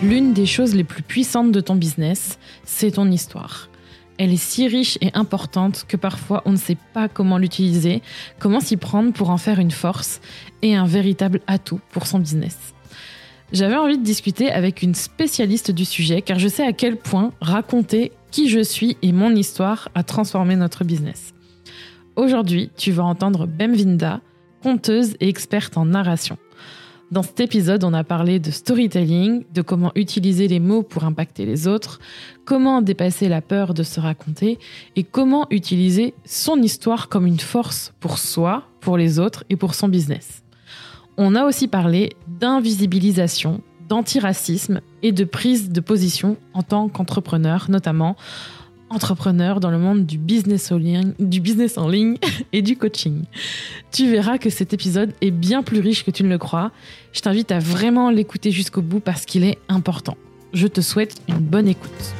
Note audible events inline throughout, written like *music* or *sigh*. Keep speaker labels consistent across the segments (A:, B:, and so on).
A: L'une des choses les plus puissantes de ton business, c'est ton histoire. Elle est si riche et importante que parfois on ne sait pas comment l'utiliser, comment s'y prendre pour en faire une force et un véritable atout pour son business. J'avais envie de discuter avec une spécialiste du sujet car je sais à quel point raconter qui je suis et mon histoire a transformé notre business. Aujourd'hui, tu vas entendre Bemvinda, conteuse et experte en narration. Dans cet épisode, on a parlé de storytelling, de comment utiliser les mots pour impacter les autres, comment dépasser la peur de se raconter et comment utiliser son histoire comme une force pour soi, pour les autres et pour son business. On a aussi parlé d'invisibilisation, d'antiracisme et de prise de position en tant qu'entrepreneur, notamment entrepreneur dans le monde du business, en ligne, du business en ligne *laughs* et du coaching. Tu verras que cet épisode est bien plus riche que tu ne le crois. Je t'invite à vraiment l'écouter jusqu'au bout parce qu'il est important. Je te souhaite une bonne écoute.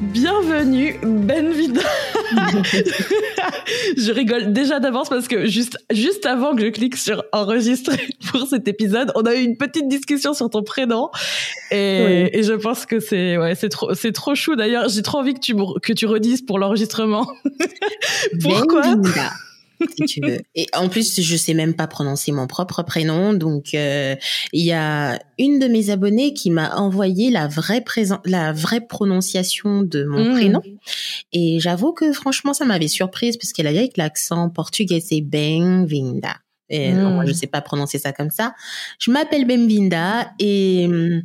A: Bienvenue, Benvida. *laughs* je rigole déjà d'avance parce que juste, juste avant que je clique sur enregistrer *laughs* pour cet épisode, on a eu une petite discussion sur ton prénom et, et je pense que c'est, ouais, c'est trop, c'est trop chou d'ailleurs. J'ai trop envie que tu, que tu redises pour l'enregistrement. *laughs*
B: Pourquoi? Si tu veux. Et en plus, je sais même pas prononcer mon propre prénom, donc euh, il y a une de mes abonnées qui m'a envoyé la vraie la vraie prononciation de mon mmh. prénom. Et j'avoue que franchement, ça m'avait surprise parce qu'elle avait avec l'accent portugais, c'est Benvinda. Et mmh. moi, je sais pas prononcer ça comme ça. Je m'appelle Benvinda et hum,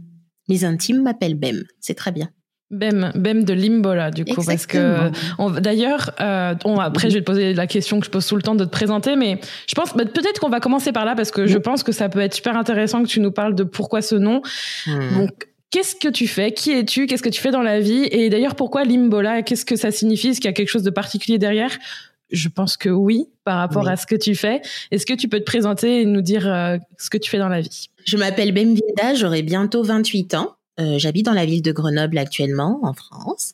B: mes intimes m'appellent Bem. C'est très bien.
A: Bem, Bem de Limbola, du coup, parce que d'ailleurs, euh, après, je vais te poser la question que je pose tout le temps de te présenter, mais je pense bah, peut-être qu'on va commencer par là parce que je pense que ça peut être super intéressant que tu nous parles de pourquoi ce nom. Hmm. Donc, qu'est-ce que tu fais? Qui es-tu? Qu'est-ce que tu fais dans la vie? Et d'ailleurs, pourquoi Limbola Qu'est-ce que ça signifie? Est-ce qu'il y a quelque chose de particulier derrière? Je pense que oui, par rapport à ce que tu fais. Est-ce que tu peux te présenter et nous dire euh, ce que tu fais dans la vie?
B: Je m'appelle Bemvinda, j'aurai bientôt 28 ans. Euh, j'habite dans la ville de Grenoble actuellement, en France.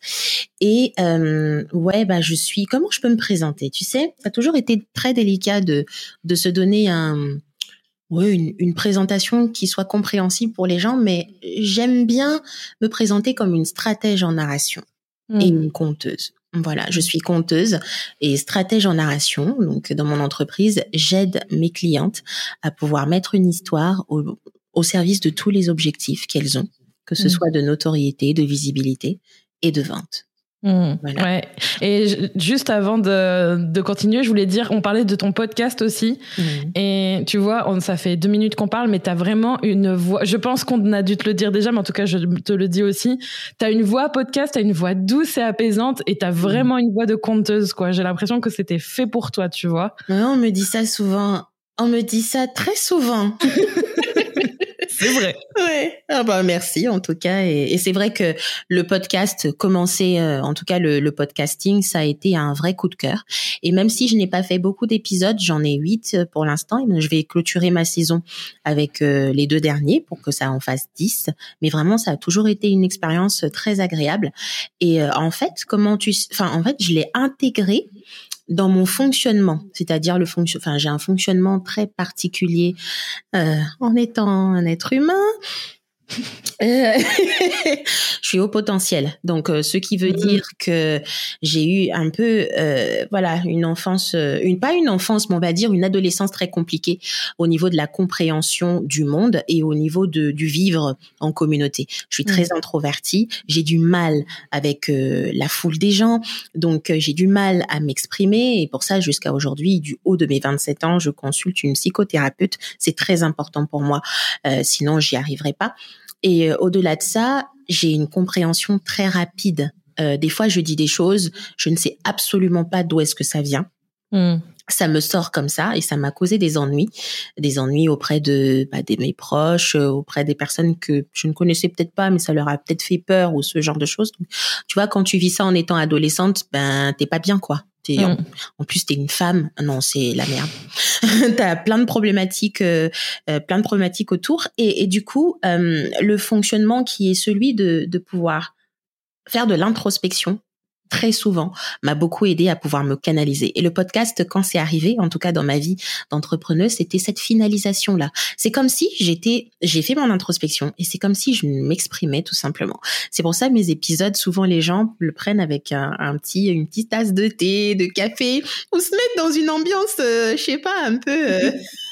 B: Et euh, ouais, bah je suis. Comment je peux me présenter? Tu sais, ça a toujours été très délicat de de se donner un ouais, une, une, présentation qui soit compréhensible pour les gens, mais j'aime bien me présenter comme une stratège en narration et mmh. une conteuse. Voilà, je suis conteuse et stratège en narration. Donc, dans mon entreprise, j'aide mes clientes à pouvoir mettre une histoire au, au service de tous les objectifs qu'elles ont que ce mmh. soit de notoriété, de visibilité et de vente.
A: Mmh. Ouais. Et juste avant de, de, continuer, je voulais dire, on parlait de ton podcast aussi. Mmh. Et tu vois, on, ça fait deux minutes qu'on parle, mais tu as vraiment une voix. Je pense qu'on a dû te le dire déjà, mais en tout cas, je te le dis aussi. Tu as une voix podcast, tu as une voix douce et apaisante, et tu as vraiment une voix de conteuse, quoi. J'ai l'impression que c'était fait pour toi, tu vois.
B: on me dit ça souvent. On me dit ça très souvent. *laughs*
A: c'est vrai.
B: Ouais. Ah bah merci en tout cas. Et, c'est vrai que le podcast, commencer, euh, en tout cas le, le, podcasting, ça a été un vrai coup de cœur. Et même si je n'ai pas fait beaucoup d'épisodes, j'en ai huit euh, pour l'instant. Je vais clôturer ma saison avec euh, les deux derniers pour que ça en fasse dix. Mais vraiment, ça a toujours été une expérience très agréable. Et en fait, comment tu, enfin en fait, je l'ai intégré dans mon fonctionnement, c'est-à-dire le fonction, enfin j'ai un fonctionnement très particulier euh, en étant un être humain. Euh, *laughs* je suis au potentiel, donc euh, ce qui veut mm-hmm. dire que j'ai eu un peu, euh, voilà, une enfance, une pas une enfance, mais on va dire une adolescence très compliquée au niveau de la compréhension du monde et au niveau de, du vivre en communauté. Je suis très mm. introvertie, j'ai du mal avec la foule des gens, donc j'ai du mal à m'exprimer et pour ça jusqu'à aujourd'hui, du haut de mes 27 ans, je consulte une psychothérapeute. C'est très important pour moi, sinon j'y arriverai pas. Et euh, au-delà de ça, j'ai une compréhension très rapide. Euh, des fois, je dis des choses, je ne sais absolument pas d'où est-ce que ça vient. Hmm. ça me sort comme ça et ça m'a causé des ennuis, des ennuis auprès de, bah, de mes proches, euh, auprès des personnes que je ne connaissais peut-être pas, mais ça leur a peut-être fait peur ou ce genre de choses. tu vois, quand tu vis ça en étant adolescente, ben t'es pas bien quoi. En, mm. en, plus, t'es une femme. Non, c'est la merde. *laughs* T'as plein de problématiques, euh, euh, plein de problématiques autour. Et, et du coup, le fonctionnement qui est celui de, de pouvoir faire de l'introspection, très souvent m'a beaucoup aidé à pouvoir me canaliser. Et le podcast, quand c'est arrivé, en tout cas dans ma vie d'entrepreneuse, c'était cette finalisation là. C'est comme si j'étais, j'ai fait mon introspection et c'est comme si je m'exprimais tout simplement. C'est pour ça mes épisodes, souvent les gens le prennent avec un, petit, une petite tasse de thé, de café, ou se mettent dans une ambiance, euh, je sais pas, un peu. Euh, *laughs*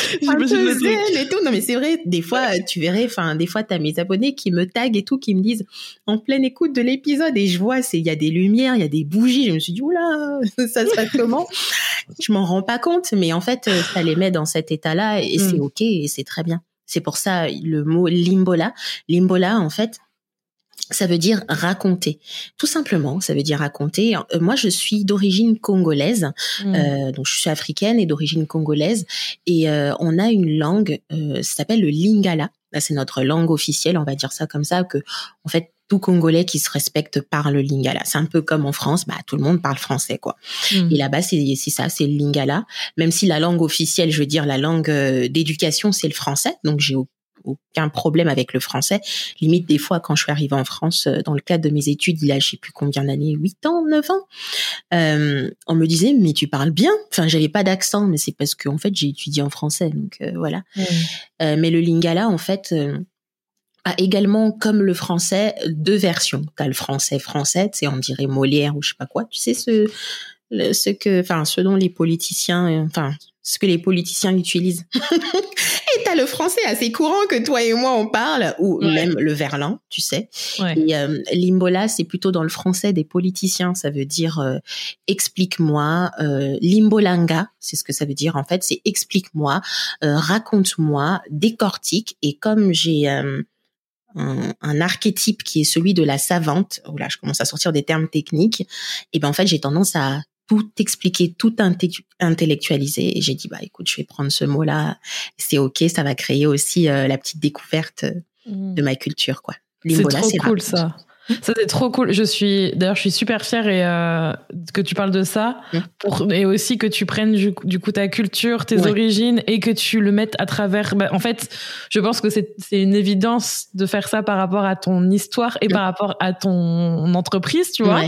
B: *laughs* zen et tout. Non, mais c'est vrai, des fois, tu verrais, enfin, des fois, t'as mes abonnés qui me taguent et tout, qui me disent en pleine écoute de l'épisode et je vois, c'est, il y a des lumières, il y a des bougies. Je me suis dit, oula, *laughs* ça se passe comment? je m'en rends pas compte, mais en fait, ça les met dans cet état-là et c'est mm. ok et c'est très bien. C'est pour ça, le mot limbola. Limbola, en fait, ça veut dire raconter. Tout simplement, ça veut dire raconter. Euh, moi, je suis d'origine congolaise, mmh. euh, donc je suis africaine et d'origine congolaise, et euh, on a une langue, euh, ça s'appelle le lingala. C'est notre langue officielle, on va dire ça comme ça, que en fait tout Congolais qui se respecte parle le lingala. C'est un peu comme en France, bah tout le monde parle français quoi. Mmh. Et là-bas c'est ça, c'est le lingala. Même si la langue officielle, je veux dire la langue d'éducation, c'est le français. Donc j'ai aucun problème avec le français. Limite, des fois, quand je suis arrivée en France, euh, dans le cadre de mes études, il y a je sais plus combien d'années, 8 ans, 9 ans, euh, on me disait, mais tu parles bien. Enfin, j'avais pas d'accent, mais c'est parce que, en fait, j'ai étudié en français. Donc, euh, voilà. mais le lingala, en fait, a également, comme le français, deux versions. T'as le français français, tu sais, on dirait Molière ou je sais pas quoi. Tu sais, ce, ce que, enfin, ce dont les politiciens, enfin, ce que les politiciens utilisent. *laughs* et t'as le français assez courant que toi et moi on parle, ou même le verlan, tu sais. Et euh, l'imbola, c'est plutôt dans le français des politiciens. Ça veut dire euh, explique-moi. Euh, l'imbolanga, c'est ce que ça veut dire en fait. C'est explique-moi, euh, raconte-moi, décortique. Et comme j'ai un, un, archétype qui est celui de la savante. Oh là, je commence à sortir des termes techniques. Et ben en fait, j'ai tendance à tout expliquer, tout intellectualiser. Et j'ai dit, bah écoute, je vais prendre ce mot-là. C'est ok, ça va créer aussi euh, la petite découverte mmh. de ma culture, quoi.
A: C'est trop cool ça. Ça c'est trop cool. Je suis d'ailleurs je suis super fière et euh, que tu parles de ça mmh. pour et aussi que tu prennes du, coup ta culture, tes origines et que tu le mettes à travers. Bah, en fait, je pense que c'est c'est une évidence de faire ça par rapport à ton histoire et par rapport à ton entreprise, tu vois.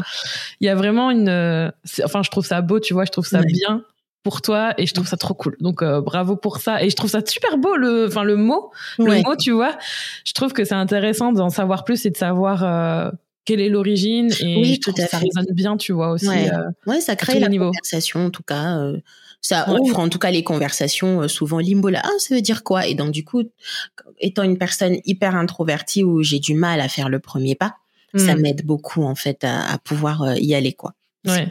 A: Il y a vraiment une. Enfin, je trouve ça beau, tu vois. Je trouve ça bien pour toi et je trouve ça trop cool. Donc euh, bravo pour ça et je trouve ça super beau le enfin le mot le mot tu vois. Je trouve que c'est intéressant d'en savoir plus et de savoir euh, quelle est l'origine et oui, tout à ça résonne bien tu vois aussi.
B: Ouais, euh, ça crée la conversation en tout cas. ça ouvre en tout cas les conversations souvent limbo là. Ah, ça veut dire quoi? Et donc du coup, étant une personne hyper introvertie où j'ai du mal à faire le premier pas, ça hmm. m'aide beaucoup en fait à, à pouvoir y aller quoi.
A: Ouais.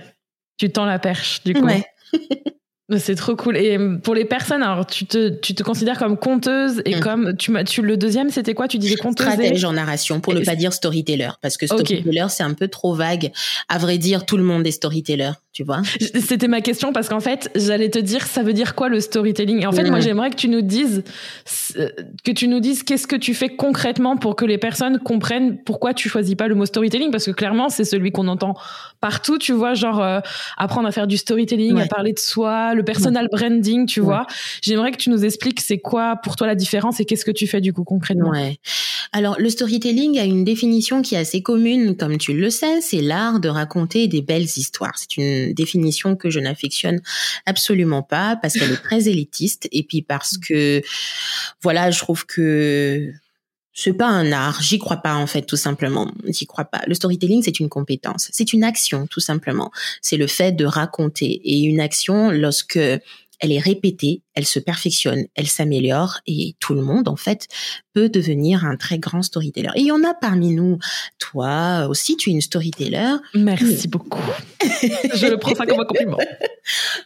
A: Tu tends la perche du coup. Ouais. *laughs* C'est trop cool. Et euh, pour les personnes, alors tu te, tu te considères comme conteuse et mm. comme tu m'as, tu le deuxième, c'était quoi? Tu disais conteuse
B: Stratège en narration, pour ne pas dire storyteller, parce que storyteller c'est un peu trop vague. À vrai dire, tout le monde est storyteller, tu vois.
A: C'était ma question parce qu'en fait, j'allais te dire, ça veut dire quoi le storytelling? Et en fait, moi, j'aimerais que tu nous dises, que tu nous dises qu'est-ce que tu fais concrètement pour que les personnes comprennent pourquoi tu choisis pas le mot storytelling, parce que clairement, c'est celui qu'on entend partout, tu vois, genre euh, apprendre à faire du storytelling, à parler de soi, le personal branding, tu vois. J'aimerais que tu nous expliques c'est quoi pour toi la différence et qu'est-ce que tu fais du coup concrètement?
B: Ouais. Alors le storytelling a une définition qui est assez commune, comme tu le sais, c'est l'art de raconter des belles histoires. C'est une définition que je n'affectionne absolument pas parce qu'elle est très élitiste et puis parce que voilà, je trouve que c'est pas un art, j'y crois pas en fait tout simplement, j'y crois pas. Le storytelling c'est une compétence, c'est une action tout simplement. C'est le fait de raconter et une action lorsque elle est répétée, elle se perfectionne, elle s'améliore et tout le monde en fait peut devenir un très grand storyteller. Et il y en a parmi nous. Toi aussi, tu es une storyteller.
A: Merci beaucoup. *laughs* je prends ça comme un compliment.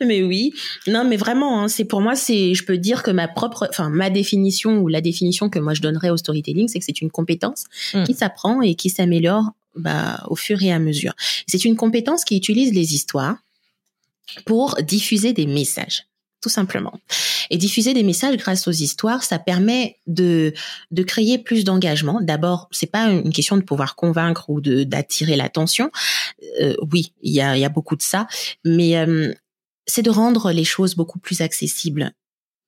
B: Mais oui, non, mais vraiment, hein, c'est pour moi, c'est, je peux dire que ma propre, enfin ma définition ou la définition que moi je donnerais au storytelling, c'est que c'est une compétence mm. qui s'apprend et qui s'améliore bah, au fur et à mesure. C'est une compétence qui utilise les histoires pour diffuser des messages tout simplement. Et diffuser des messages grâce aux histoires, ça permet de de créer plus d'engagement. D'abord, c'est pas une question de pouvoir convaincre ou de d'attirer l'attention. Euh, oui, il y a il y a beaucoup de ça, mais euh, c'est de rendre les choses beaucoup plus accessibles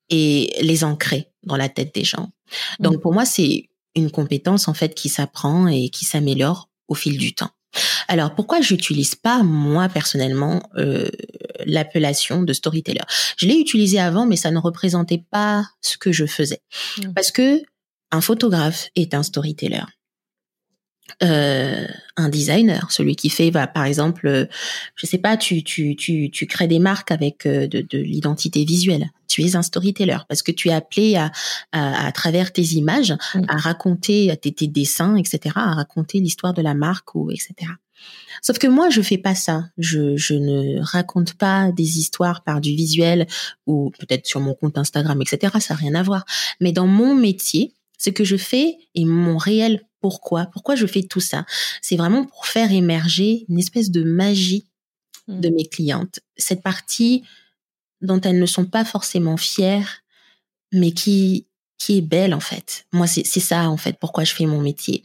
B: et les ancrer dans la tête des gens. Donc mmh. pour moi, c'est une compétence en fait qui s'apprend et qui s'améliore au fil du temps. Alors pourquoi j'utilise pas moi personnellement euh, l'appellation de storyteller? Je l'ai utilisé avant, mais ça ne représentait pas ce que je faisais, mmh. parce que un photographe est un storyteller. Euh, un designer, celui qui fait, bah, par exemple, euh, je sais pas, tu tu tu tu crées des marques avec euh, de, de l'identité visuelle. Tu es un storyteller parce que tu es appelé à à, à travers tes images mmh. à raconter tes, tes dessins, etc., à raconter l'histoire de la marque ou etc. Sauf que moi, je fais pas ça. Je, je ne raconte pas des histoires par du visuel ou peut-être sur mon compte Instagram, etc. Ça n'a rien à voir. Mais dans mon métier, ce que je fais et mon réel pourquoi, pourquoi je fais tout ça, c'est vraiment pour faire émerger une espèce de magie de mmh. mes clientes. Cette partie dont elles ne sont pas forcément fières, mais qui qui est belle en fait. Moi, c'est ça en fait pourquoi je fais mon métier.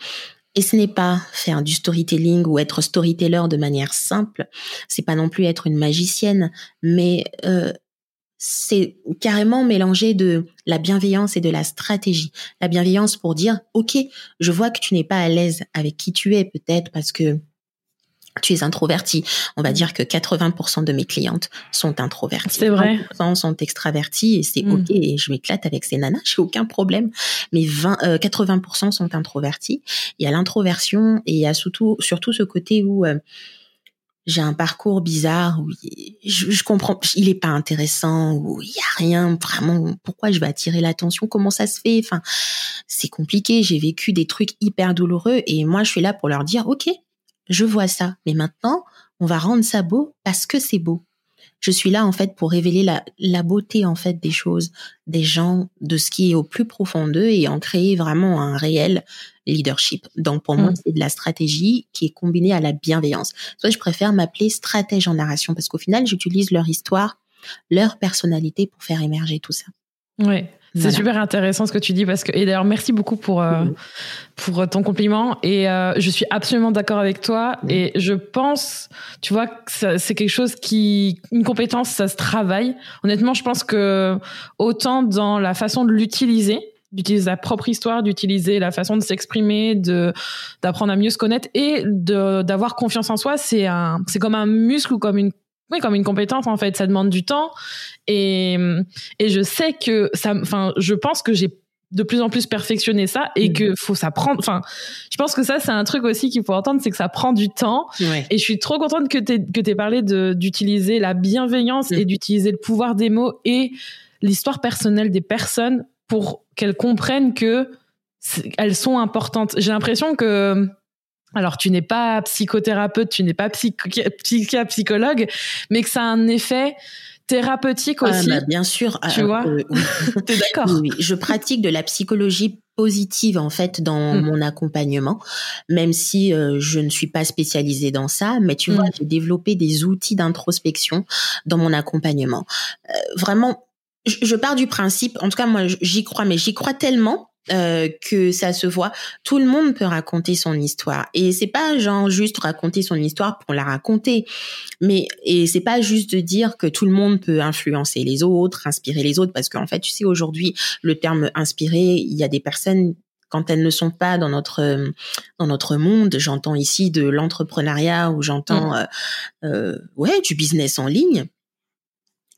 B: Et ce n'est pas faire du storytelling ou être storyteller de manière simple. C'est pas non plus être une magicienne, mais euh, c'est carrément mélanger de la bienveillance et de la stratégie. La bienveillance pour dire, OK, je vois que tu n'es pas à l'aise avec qui tu es, peut-être parce que tu es introverti. On va dire que 80% de mes clientes sont introverties.
A: C'est vrai.
B: 20% sont extraverties et c'est mm. ok. Et je m'éclate avec ces nanas, j'ai aucun problème. Mais 20, 80% euh, sont introvertis. Il y a l'introversion et il y a surtout, surtout ce côté où euh, j'ai un parcours bizarre où je, comprends, il est pas intéressant, où il y a rien vraiment. Pourquoi je vais attirer l'attention Comment ça se fait Enfin, c'est compliqué. J'ai vécu des trucs hyper douloureux et moi, je suis là pour leur dire, ok, je vois ça. Mais maintenant, on va rendre ça beau parce que c'est beau. Je suis là en fait pour révéler la, la beauté en fait des choses, des gens, de ce qui est au plus profond d'eux et en créer vraiment un réel leadership. Donc pour moi, mm. c'est de la stratégie qui est combinée à la bienveillance. Soit je préfère m'appeler stratège en narration parce qu'au final, j'utilise leur histoire, leur personnalité pour faire émerger tout ça.
A: Ouais. C'est super intéressant ce que tu dis parce que et d'ailleurs merci beaucoup pour euh, pour ton compliment. Et euh, je suis absolument d'accord avec toi. Et je pense tu vois que c'est quelque chose qui une compétence ça se travaille. Honnêtement je pense que autant dans la façon de l'utiliser d'utiliser sa propre histoire, d'utiliser la façon de s'exprimer, de d'apprendre à mieux se connaître et de d'avoir confiance en soi, c'est un c'est comme un muscle ou comme une oui, comme une compétence en fait, ça demande du temps et et je sais que ça enfin je pense que j'ai de plus en plus perfectionné ça et que mhm. faut s'apprendre enfin je pense que ça c'est un truc aussi qu'il faut entendre c'est que ça prend du temps et je suis trop contente que tu que tu parlé de d'utiliser la bienveillance et d'utiliser le pouvoir des mots et l'histoire personnelle des personnes pour qu'elles comprennent que elles sont importantes. J'ai l'impression que alors tu n'es pas psychothérapeute, tu n'es pas psychiatre, psychologue, mais que ça a un effet thérapeutique ah, aussi.
B: bah, bien sûr.
A: Tu ah, vois? euh, *laughs*
B: T'es d'accord? Oui, je pratique de la psychologie positive en fait dans hmm. mon accompagnement, même si euh, je ne suis pas spécialisée dans ça, mais tu vois, hmm. j'ai développé des outils d'introspection dans mon accompagnement. Euh, vraiment, je, je pars du principe, en tout cas moi j'y crois, mais j'y crois tellement euh, que ça se voit. Tout le monde peut raconter son histoire et c'est pas genre juste raconter son histoire pour la raconter, mais et c'est pas juste de dire que tout le monde peut influencer les autres, inspirer les autres, parce qu'en fait, tu sais aujourd'hui le terme inspirer, il y a des personnes quand elles ne sont pas dans notre dans notre monde, j'entends ici de l'entrepreneuriat ou j'entends mmh. euh, euh, ouais du business en ligne,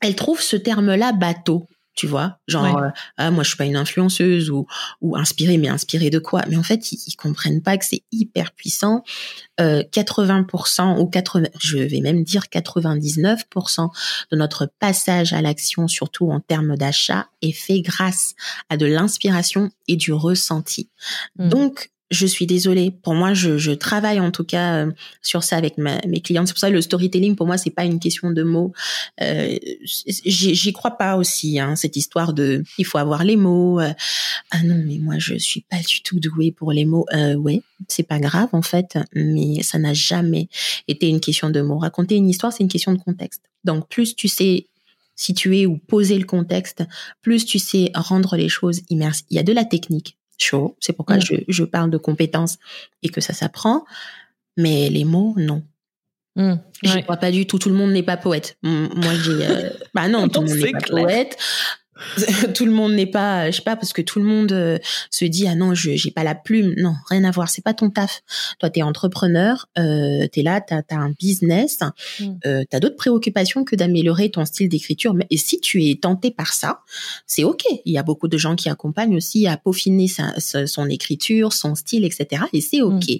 B: elles trouvent ce terme-là bateau tu vois genre euh, ah moi je suis pas une influenceuse ou ou inspirée mais inspirée de quoi? Mais en fait ils, comprennent pas que c'est hyper puissant euh, 80% ou 80 je vais même dire 99% de notre passage à l'action surtout en termes d'achat est fait grâce à de l'inspiration et du ressenti. Mmh. donc je suis désolée. Pour moi, je, je travaille en tout cas euh, sur ça avec mes clients. C'est pour ça que le storytelling, pour moi, c'est pas une question de mots. Euh, J'y crois pas aussi, hein, cette histoire de il faut avoir les mots. Euh. ah non, mais moi, je suis pas du tout douée pour les mots. Euh, ouais, c'est pas grave en fait, mais ça n'a jamais été une question de mots. Raconter une histoire, c'est une question de contexte. Donc, plus tu sais situer ou poser le contexte, plus tu sais rendre les choses immersives. Il y a de la technique chaud. C'est pourquoi mm. je, je, parle de compétences et que ça s'apprend. Mais les mots, non. Mm. Je crois pas du tout. Tout le monde n'est pas poète. Moi, j'ai. Euh, *laughs* bah non, tout le monde n'est pas poète. *laughs* tout le monde n'est pas, je sais pas, parce que tout le monde euh, se dit ah non, je j'ai pas la plume. Non, rien à voir. C'est pas ton taf. Toi, t'es entrepreneur, euh, t'es là, t'as as un business, mm. euh, t'as d'autres préoccupations que d'améliorer ton style d'écriture. Et si tu es tenté par ça, c'est ok. Il y a beaucoup de gens qui accompagnent aussi à peaufiner sa, son écriture, son style, etc. Et c'est ok. Mm.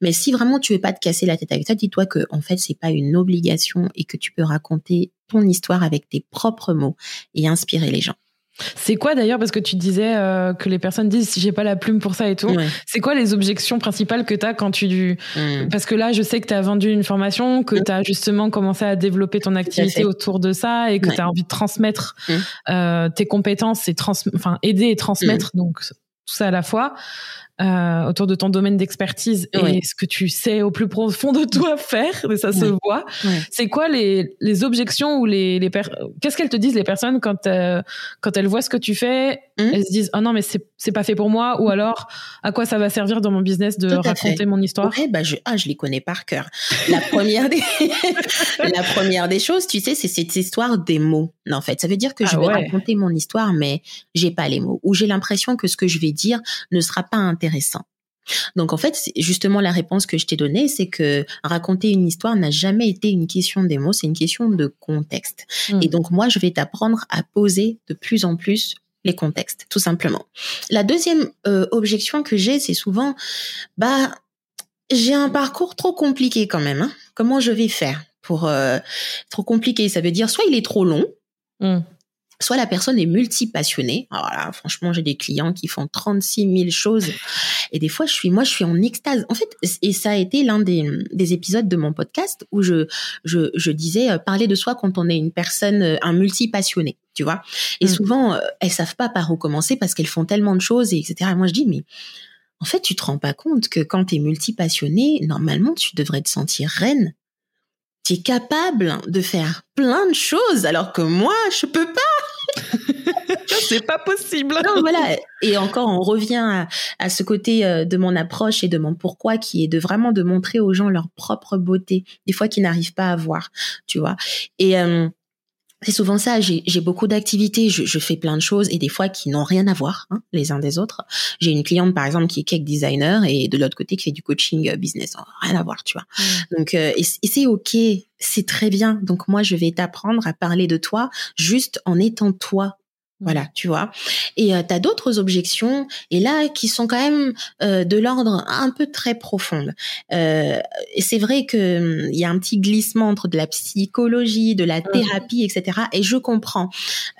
B: Mais si vraiment tu veux pas te casser la tête avec ça, dis-toi que en fait c'est pas une obligation et que tu peux raconter ton histoire avec tes propres mots et inspirer les gens.
A: C'est quoi d'ailleurs parce que tu disais euh, que les personnes disent si j'ai pas la plume pour ça et tout. C'est quoi les objections principales que tu as quand tu mmh. parce que là je sais que tu as vendu une formation, que mmh. tu as justement commencé à développer ton activité autour de ça et que tu as envie de transmettre mmh. euh, tes compétences et trans enfin aider et transmettre donc tout ça à la fois. Euh, autour de ton domaine d'expertise et ce que tu sais au plus profond de toi *laughs* faire, mais ça se voit. C'est quoi les, les objections ou les, les qu'est-ce qu'elles te disent les personnes quand euh, quand elles voient ce que tu fais, hum. elles se disent oh non mais c'est c'est pas fait pour moi ou alors à quoi ça va servir dans mon business de raconter mon histoire?
B: Ouais bah je ah je les connais par cœur. La première des *laughs* *laughs* la première des choses, tu sais, c'est cette histoire des mots. En fait, ça veut dire que je ah vais raconter mon histoire mais j'ai pas les mots. Ou j'ai l'impression que ce que je vais dire ne sera pas intéressant intéressant. Donc en fait, justement la réponse que je t'ai donnée, c'est que raconter une histoire n'a jamais été une question des mots, c'est une question de contexte. Hmm. Et donc moi, je vais t'apprendre à poser de plus en plus les contextes, tout simplement. La deuxième euh, objection que j'ai, c'est souvent, bah, j'ai un parcours trop compliqué quand même. Hein. Comment je vais faire pour euh, trop compliqué? Ça veut dire soit il est trop long, hmm soit la personne est multi-passionnée. Alors là, franchement, j'ai des clients qui font 36 000 choses. Et des fois, je suis, moi, je suis en extase. En fait, et ça a été l'un des, des épisodes de mon podcast où je, je, je disais euh, parler de soi quand on est une personne, euh, un multi-passionné, tu vois. Et mm. souvent, euh, elles savent pas par où commencer parce qu'elles font tellement de choses, et etc. Et moi, je dis, mais en fait, tu te rends pas compte que quand tu es multi-passionné, normalement, tu devrais te sentir reine. Tu es capable de faire plein de choses alors que moi, je peux pas.
A: C'est pas possible.
B: Voilà. Et encore, on revient à, ce côté euh, de mon approche et de mon pourquoi qui est de vraiment de montrer aux gens leur propre beauté, des fois qu'ils n'arrivent pas à voir, tu vois. Et euh, c'est souvent ça. J'ai beaucoup d'activités, je, fais plein de choses et des fois qui n'ont rien à voir hein, les uns des autres. J'ai une cliente par exemple qui est cake designer et de l'autre côté qui fait du coaching euh, business, rien à voir, tu vois. Donc et, et c'est ok, c'est très bien. Donc moi je vais t'apprendre à parler de toi juste en étant toi voilà, tu vois. Et euh, tu as d'autres objections, et là, qui sont quand même euh, de l'ordre un peu très profonde. Euh, c'est vrai que hum, il y a un petit glissement entre de la psychologie, de la thérapie, etc. Et je comprends.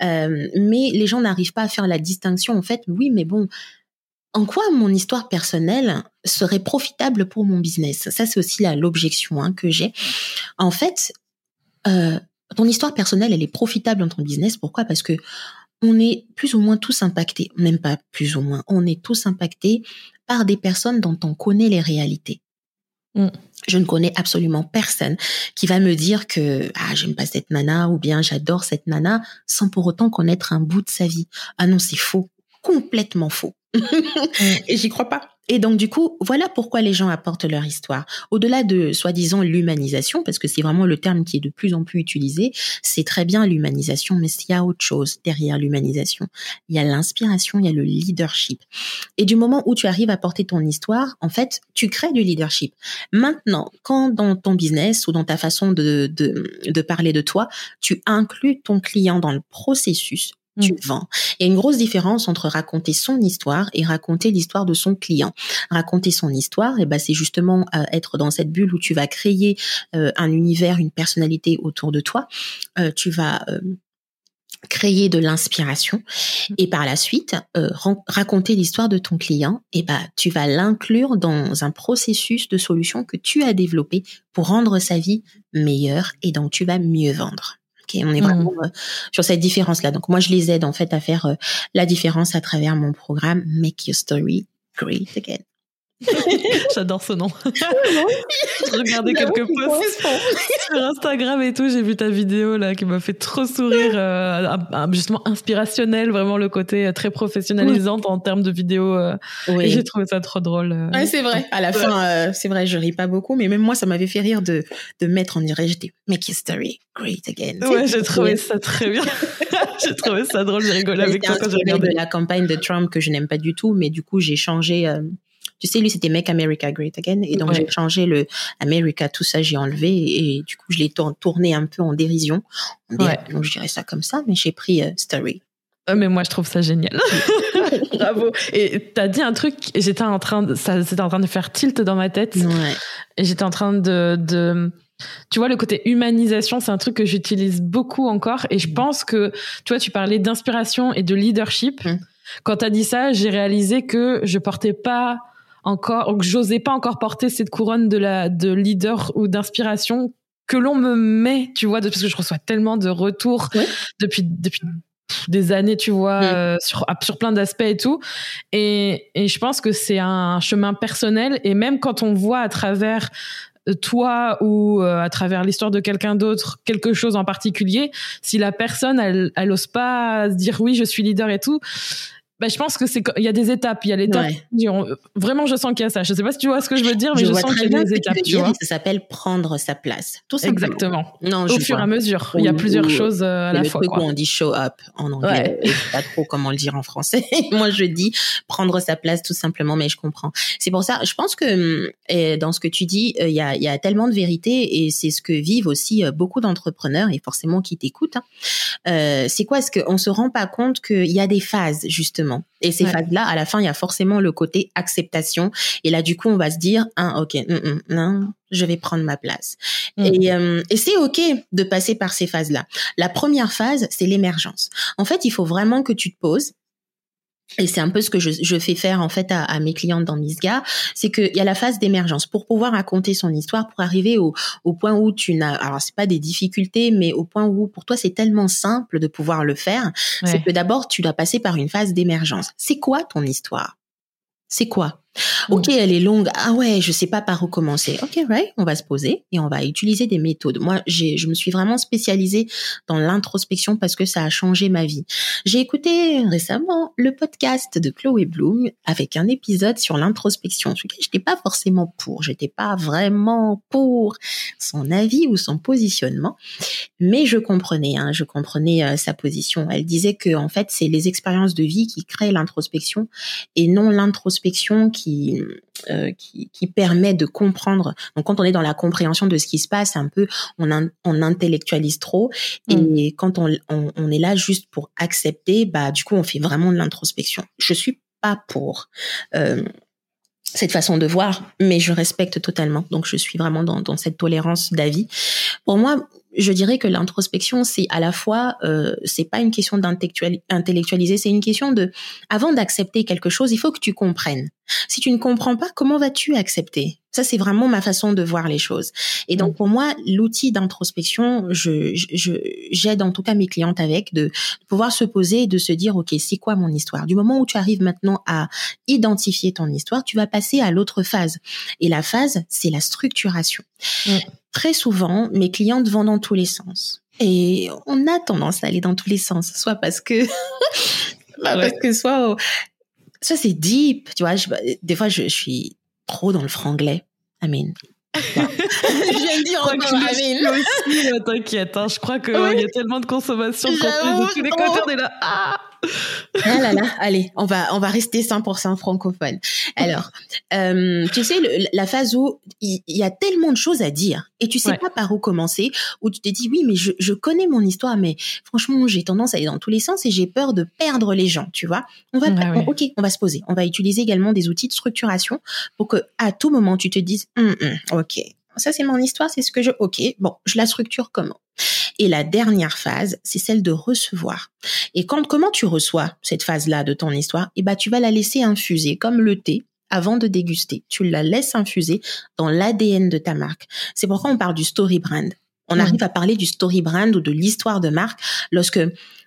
B: Euh, mais les gens n'arrivent pas à faire la distinction. En fait, oui, mais bon, en quoi mon histoire personnelle serait profitable pour mon business? Ça, c'est aussi l'objection hein, que j'ai. En fait, ton histoire personnelle, elle est profitable dans ton business. Pourquoi? Parce que on est plus ou moins tous impactés, même pas plus ou moins, on est tous impactés par des personnes dont on connaît les réalités. Mm. Je ne connais absolument personne qui va me dire que ah j'aime pas cette nana ou bien j'adore cette nana sans pour autant connaître un bout de sa vie. Ah non, c'est faux, complètement faux. *laughs* Et j'y crois pas. Et donc du coup, voilà pourquoi les gens apportent leur histoire. Au-delà de soi-disant l'humanisation, parce que c'est vraiment le terme qui est de plus en plus utilisé, c'est très bien l'humanisation, mais il y a autre chose derrière l'humanisation. Il y a l'inspiration, il y a le leadership. Et du moment où tu arrives à porter ton histoire, en fait, tu crées du leadership. Maintenant, quand dans ton business ou dans ta façon de, de, de parler de toi, tu inclus ton client dans le processus, tu mm. vends. Il y a une grosse différence entre raconter son histoire et raconter l'histoire de son client. Raconter son histoire, et eh ben c'est justement euh, être dans cette bulle où tu vas créer euh, un univers, une personnalité autour de toi. Euh, tu vas créer de l'inspiration et par la suite euh, raconter l'histoire de ton client et bah tu vas l'inclure dans un processus de solution que tu as développé pour rendre sa vie meilleure et donc tu vas mieux vendre. Ok, on est mmh. vraiment euh, sur cette différence là. Donc moi je les aide en fait à faire euh, la différence à travers mon programme Make Your Story Great Again. *laughs*
A: J'adore ce nom. *laughs* je regardais quelques posts *laughs* sur Instagram et tout. J'ai vu ta vidéo là qui m'a fait trop sourire, euh, justement inspirationnel, vraiment le côté euh, très professionnalisant en termes de vidéo. Euh, oui. J'ai trouvé ça trop drôle.
B: Ouais, c'est vrai. À la fin, c'est vrai, je ris pas beaucoup, mais même moi, ça m'avait fait rire de de mettre en direct. J'étais Make history great again.
A: Ouais, j'ai trouvé ça très bien. j'ai trouvé ça drôle. J'ai rigolé avec toi quand j'ai regardé.
B: la campagne de Trump que je n'aime pas du tout, mais du coup, j'ai changé tu sais, lui, c'était Make America Great Again. Et donc, j'ai changé le America, tout ça, j'ai enlevé. Et, du coup, je l'ai tourné un peu en dérision. Donc, je dirais ça comme ça, mais j'ai pris euh, Story.
A: mais moi, je trouve ça génial. *laughs* *laughs* Bravo. Et tu as dit un truc, j'étais en train de, ça, c'était en train de faire tilt dans ma tête. Ouais. Et j'étais en train de, de, tu vois, le côté humanisation, c'est un truc que j'utilise beaucoup encore. Et je mm. pense que, tu vois, tu parlais d'inspiration et de leadership. Mm. Quand tu as dit ça, j'ai réalisé que je portais pas encore, que j'osais pas encore porter cette couronne de la de leader ou d'inspiration que l'on me met, tu vois, parce que je reçois tellement de retours depuis depuis des années, tu vois, mm. euh, sur sur plein d'aspects et tout. Et et je pense que c'est un chemin personnel et même quand on voit à travers euh, toi ou euh, à travers l'histoire de quelqu'un d'autre quelque chose en particulier, si la personne elle elle ose pas dire oui je suis leader et tout, bah, je pense que c'est il y a des étapes, il y a l'étape. Vraiment, je sens qu'il y a ça. Je sais pas si tu vois ce que je veux dire, mais je, sens qu'il y a des étapes. Tu vois.
B: Ça s'appelle prendre sa place, tout simplement.
A: Exactement. Non, au fur et à mesure, il y a plusieurs choses euh, à la fois.
B: Où on dit show up en anglais, ouais. pas trop comment le dire en français. *laughs* Moi, je dis prendre sa place, tout simplement, mais je comprends. C'est pour ça, je pense que et dans ce que tu dis, euh, il y a, y a tellement de vérité et c'est ce que vivent aussi euh, beaucoup d'entrepreneurs et forcément qui t'écoutent. Hein. Euh, c'est quoi? Est-ce qu'on se rend pas compte qu'il y a des phases justement et ces phases-là, à la fin, il y a forcément le côté acceptation. Et là, du coup, on va se dire, ah, ok, mm, mm, non, je vais prendre ma place. Mm. Et, euh, et c'est ok de passer par ces phases-là. La première phase, c'est l'émergence. En fait, il faut vraiment que tu te poses et c'est un peu ce que je, je, fais faire en fait à, à mes clientes dans Misga, c'est qu'il y a la phase d'émergence. Pour pouvoir raconter son histoire, pour arriver au, au point où tu n'as, alors c'est pas des difficultés, mais au point où pour toi c'est tellement simple de pouvoir le faire, c'est que d'abord tu dois passer par une phase d'émergence. C'est quoi ton histoire? C'est quoi? Ok, elle est longue. Ah ouais, je sais pas par où commencer. Ok, right. On va se poser et on va utiliser des méthodes. Moi, j'ai, je me suis vraiment spécialisée dans l'introspection parce que ça a changé ma vie. J'ai écouté récemment le podcast de Chloé Bloom avec un épisode sur l'introspection. Je n'étais pas forcément pour. J'étais pas vraiment pour son avis ou son positionnement, mais je comprenais. Hein, je comprenais euh, sa position. Elle disait que en fait, c'est les expériences de vie qui créent l'introspection et non l'introspection qui euh, qui, qui, permet de comprendre. Donc, quand on est dans la compréhension de ce qui se passe, un peu, on, on intellectualise trop. Et mm. quand on, on, est là juste pour accepter, bah, du coup, on fait vraiment de l'introspection. Je suis pas pour. Euh, cette façon de voir, mais je respecte totalement. Donc, je suis vraiment dans, dans cette tolérance d'avis. Pour moi, je dirais que l'introspection, c'est à la fois, euh, c'est pas une question d'intellectualiser, c'est une question de, avant d'accepter quelque chose, il faut que tu comprennes. Si tu ne comprends pas, comment vas-tu accepter? Ça, c'est vraiment ma façon de voir les choses. Et donc, pour moi, l'outil d'introspection, je, j'aide en tout cas mes clientes avec de, pouvoir se poser et de se dire, ok, c'est quoi mon histoire? Du moment où tu arrives maintenant à identifier ton histoire, tu vas passer à l'autre phase. Et la phase, c'est la structuration. Très souvent, mes clientes vont dans tous les sens. Et on a tendance à aller dans tous les sens, soit parce que, *laughs* parce que soit ça c'est deep, tu vois. des fois, je, suis trop dans le franglais. I mean, *laughs* je viens de dire encore
A: aussi, t'inquiète, hein, je crois qu'il y a tellement de consommation de contenu de tous les côtés, on est là. Ah
B: ah là là, allez, on va on va rester 100% francophone. Alors, euh, tu sais la phase où il y, a tellement de choses à dire et tu sais pas par où commencer, où tu te dis oui mais je, je connais mon histoire mais franchement j'ai tendance à aller dans tous les sens et j'ai peur de perdre les gens, tu vois. On va ok, on va se poser, on va utiliser également des outils de structuration pour que à tout moment tu te dises hum, hum, ok ça c'est mon histoire, c'est ce que je ok bon je la structure comment? Et la dernière phase, c'est celle de recevoir. Et quand, comment tu reçois cette phase-là de ton histoire? Eh ben, tu vas la laisser infuser comme le thé avant de déguster. Tu la laisses infuser dans l'ADN de ta marque. C'est pourquoi on parle du story brand. On arrive à parler du story brand ou de l'histoire de marque lorsque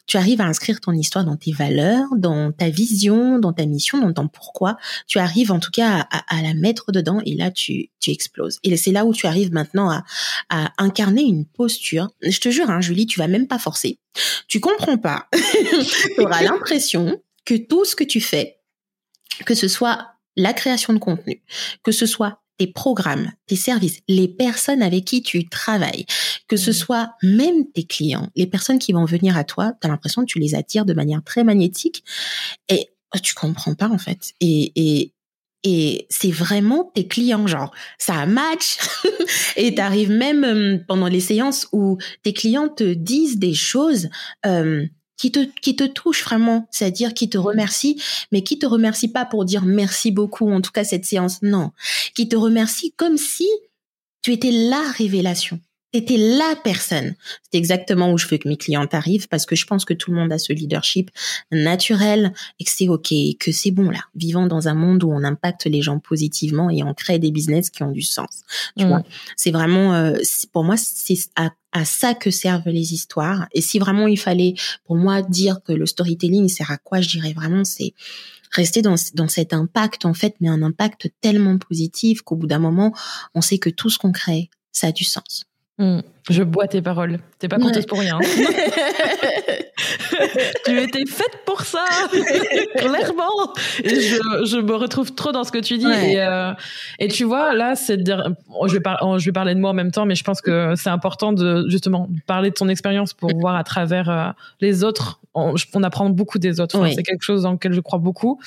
B: tu arrives à inscrire ton histoire dans tes valeurs, dans ta vision, dans ta mission, dans ton pourquoi. Tu arrives en tout cas à, la mettre dedans et là tu, tu exploses. Et c'est là où tu arrives maintenant à, à incarner une posture. Je te jure, hein, Julie, tu vas même pas forcer. Tu comprends pas. *laughs* tu auras l'impression que tout ce que tu fais, que ce soit la création de contenu, que ce soit tes programmes, tes services, les personnes avec qui tu travailles, que ce mmh. soit même tes clients, les personnes qui vont venir à toi, tu as l'impression que tu les attires de manière très magnétique et oh, tu comprends pas en fait. Et, et, et c'est vraiment tes clients, genre ça match *laughs* et tu arrives même pendant les séances où tes clients te disent des choses euh, qui te qui te touche vraiment, c'est-à-dire qui te remercie, mais qui te remercie pas pour dire merci beaucoup, en tout cas cette séance, non, qui te remercie comme si tu étais la révélation. C'était la personne. C'est exactement où je veux que mes clients arrivent parce que je pense que tout le monde a ce leadership naturel et que c'est ok, que c'est bon là. Vivant dans un monde où on impacte les gens positivement et on crée des business qui ont du sens. Tu vois, c'est vraiment, euh, pour moi, c'est à, à ça que servent les histoires. Et si vraiment il fallait, pour moi, dire que le storytelling sert à quoi, je dirais vraiment, c'est rester dans, dans cet impact en fait, mais un impact tellement positif qu'au bout d'un moment, on sait que tout ce qu'on crée, ça a du sens.
A: Hmm. Je bois tes paroles. T'es pas conteuse pour rien. *laughs* tu étais faite pour ça, *laughs* clairement. Et je, je, me retrouve trop dans ce que tu dis. Et, euh, et, tu vois, là, c'est je vais, je vais parler de moi en même temps, mais je pense que c'est important de justement parler de ton expérience pour *laughs* voir à travers euh, les autres. On, on, apprend beaucoup des autres. C'est quelque chose dans lequel je crois beaucoup.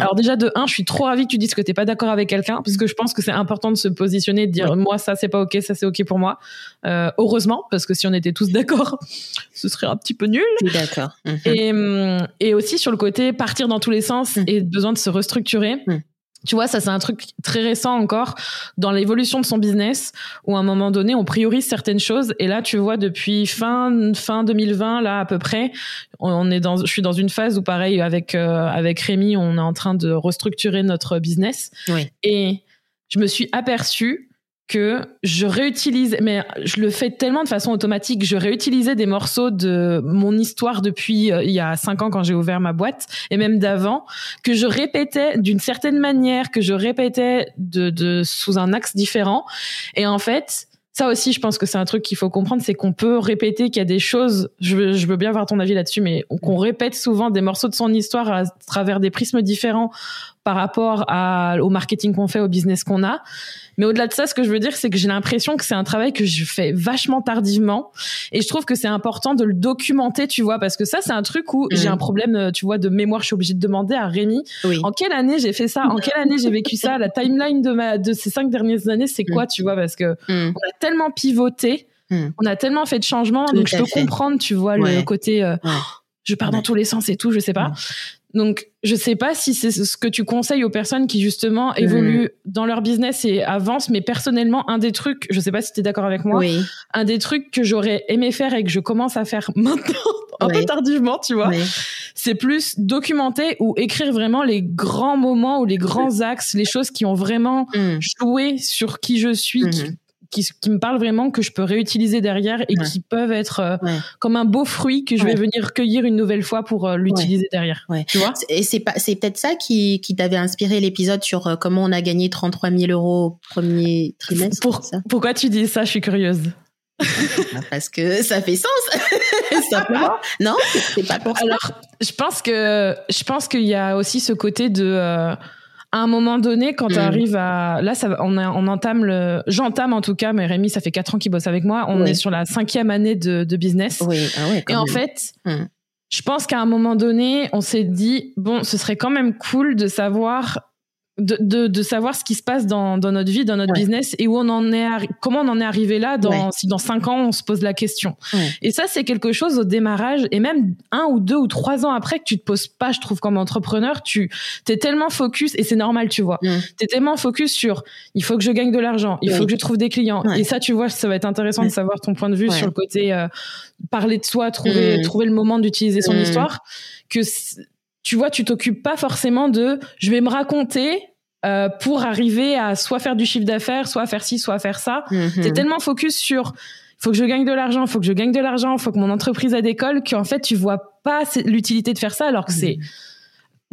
A: Alors déjà de un, je suis trop ravie que tu dises que t'es pas d'accord avec quelqu'un, parce que je pense que c'est important de se positionner, de dire moi ça c'est pas ok, ça c'est ok pour moi. Euh, heureusement, parce que si on était tous d'accord, *laughs* ce serait un petit peu nul.
B: D'accord. Mhm.
A: Et, hum, et aussi sur le côté partir dans tous les sens mhm. et besoin de se restructurer. Mhm. Tu vois, ça c'est un truc très récent encore dans l'évolution de son business où à un moment donné on priorise certaines choses et là tu vois depuis fin fin 2020 là à peu près on est dans je suis dans une phase où pareil avec euh, avec Rémi on est en train de restructurer notre business
B: oui.
A: et je me suis aperçue que je réutilise, mais je le fais tellement de façon automatique, je réutilisais des morceaux de mon histoire depuis euh, il y a cinq ans quand j'ai ouvert ma boîte et même d'avant, que je répétais d'une certaine manière, que je répétais de, de sous un axe différent. Et en fait, ça aussi, je pense que c'est un truc qu'il faut comprendre, c'est qu'on peut répéter qu'il y a des choses, je veux, je veux bien voir ton avis là-dessus, mais qu'on répète souvent des morceaux de son histoire à travers des prismes différents par rapport à, au marketing qu'on fait, au business qu'on a. Mais au-delà de ça, ce que je veux dire, c'est que j'ai l'impression que c'est un travail que je fais vachement tardivement. Et je trouve que c'est important de le documenter, tu vois, parce que ça, c'est un truc où j'ai mm. un problème, tu vois, de mémoire. Je suis obligée de demander à Rémi, en quelle année j'ai fait ça, en quelle année j'ai vécu ça, la timeline de ma, de ces cinq dernières années, c'est quoi, mm. tu vois, parce que mm. on a tellement pivoté, on a tellement fait de changements, donc je peux comprendre, tu vois, le côté, euh, je pars dans tous les sens et tout, je sais pas. Donc, je sais pas si c'est ce que tu conseilles aux personnes qui justement mmh. évoluent dans leur business et avancent, mais personnellement, un des trucs, je sais pas si tu es d'accord avec moi, un des trucs que j'aurais aimé faire et que je commence à faire *laughs* maintenant, un peu tardivement, tu vois, c'est plus documenter ou écrire vraiment les grands moments ou les grands axes, les choses qui ont vraiment mmh. joué sur qui je suis, mmh qui, qui, me parlent vraiment, que je peux réutiliser derrière et qui peuvent être euh, comme un beau fruit que je vais venir cueillir une nouvelle fois pour euh, l'utiliser derrière. Tu vois?
B: Et c'est pas, c'est peut-être ça qui, qui t'avait inspiré l'épisode sur euh, comment on a gagné 33 000 euros au premier trimestre.
A: Pour, pourquoi tu dis ça? Je suis curieuse.
B: Bah, parce que ça fait sens, *laughs* simplement. Non, c'est pas pour ça.
A: Alors, je pense que je pense qu'il y a aussi ce côté de à un moment donné, quand tu mm. arrives à, là, ça, on, on entame le, j'entame en tout cas, mais Rémi, ça fait quatre ans qu'il bosse avec moi. On est sur la cinquième année de, de business.
B: Oui, ah ouais,
A: Et en fait, mm. je pense qu'à un moment donné, on s'est dit, bon, ce serait quand même cool de savoir de, de, savoir ce qui se passe dans, dans notre vie, dans notre business et où on en est, comment on en est arrivé là. Dans, Si dans cinq ans on se pose la question. Et ça, c'est quelque chose au démarrage et même un ou deux ou trois ans après que tu te poses pas, je trouve, comme entrepreneur, tu t'es tellement focus et c'est normal, tu vois. Tu es tellement focus sur il faut que je gagne de l'argent, il faut que je trouve des clients. Et ça, tu vois, ça va être intéressant de savoir ton point de vue sur le côté euh, parler de soi, trouver, mm. trouver le moment d'utiliser son mm. histoire. Que tu vois, tu t'occupes pas forcément de je vais me raconter euh, pour arriver à soit faire du chiffre d'affaires, soit faire ci, soit faire ça. Mm T'es tellement focus sur faut que je gagne de l'argent, faut que je gagne de l'argent, faut que mon entreprise a décolle qu'en fait tu vois pas l'utilité de faire ça alors que mhm. c'est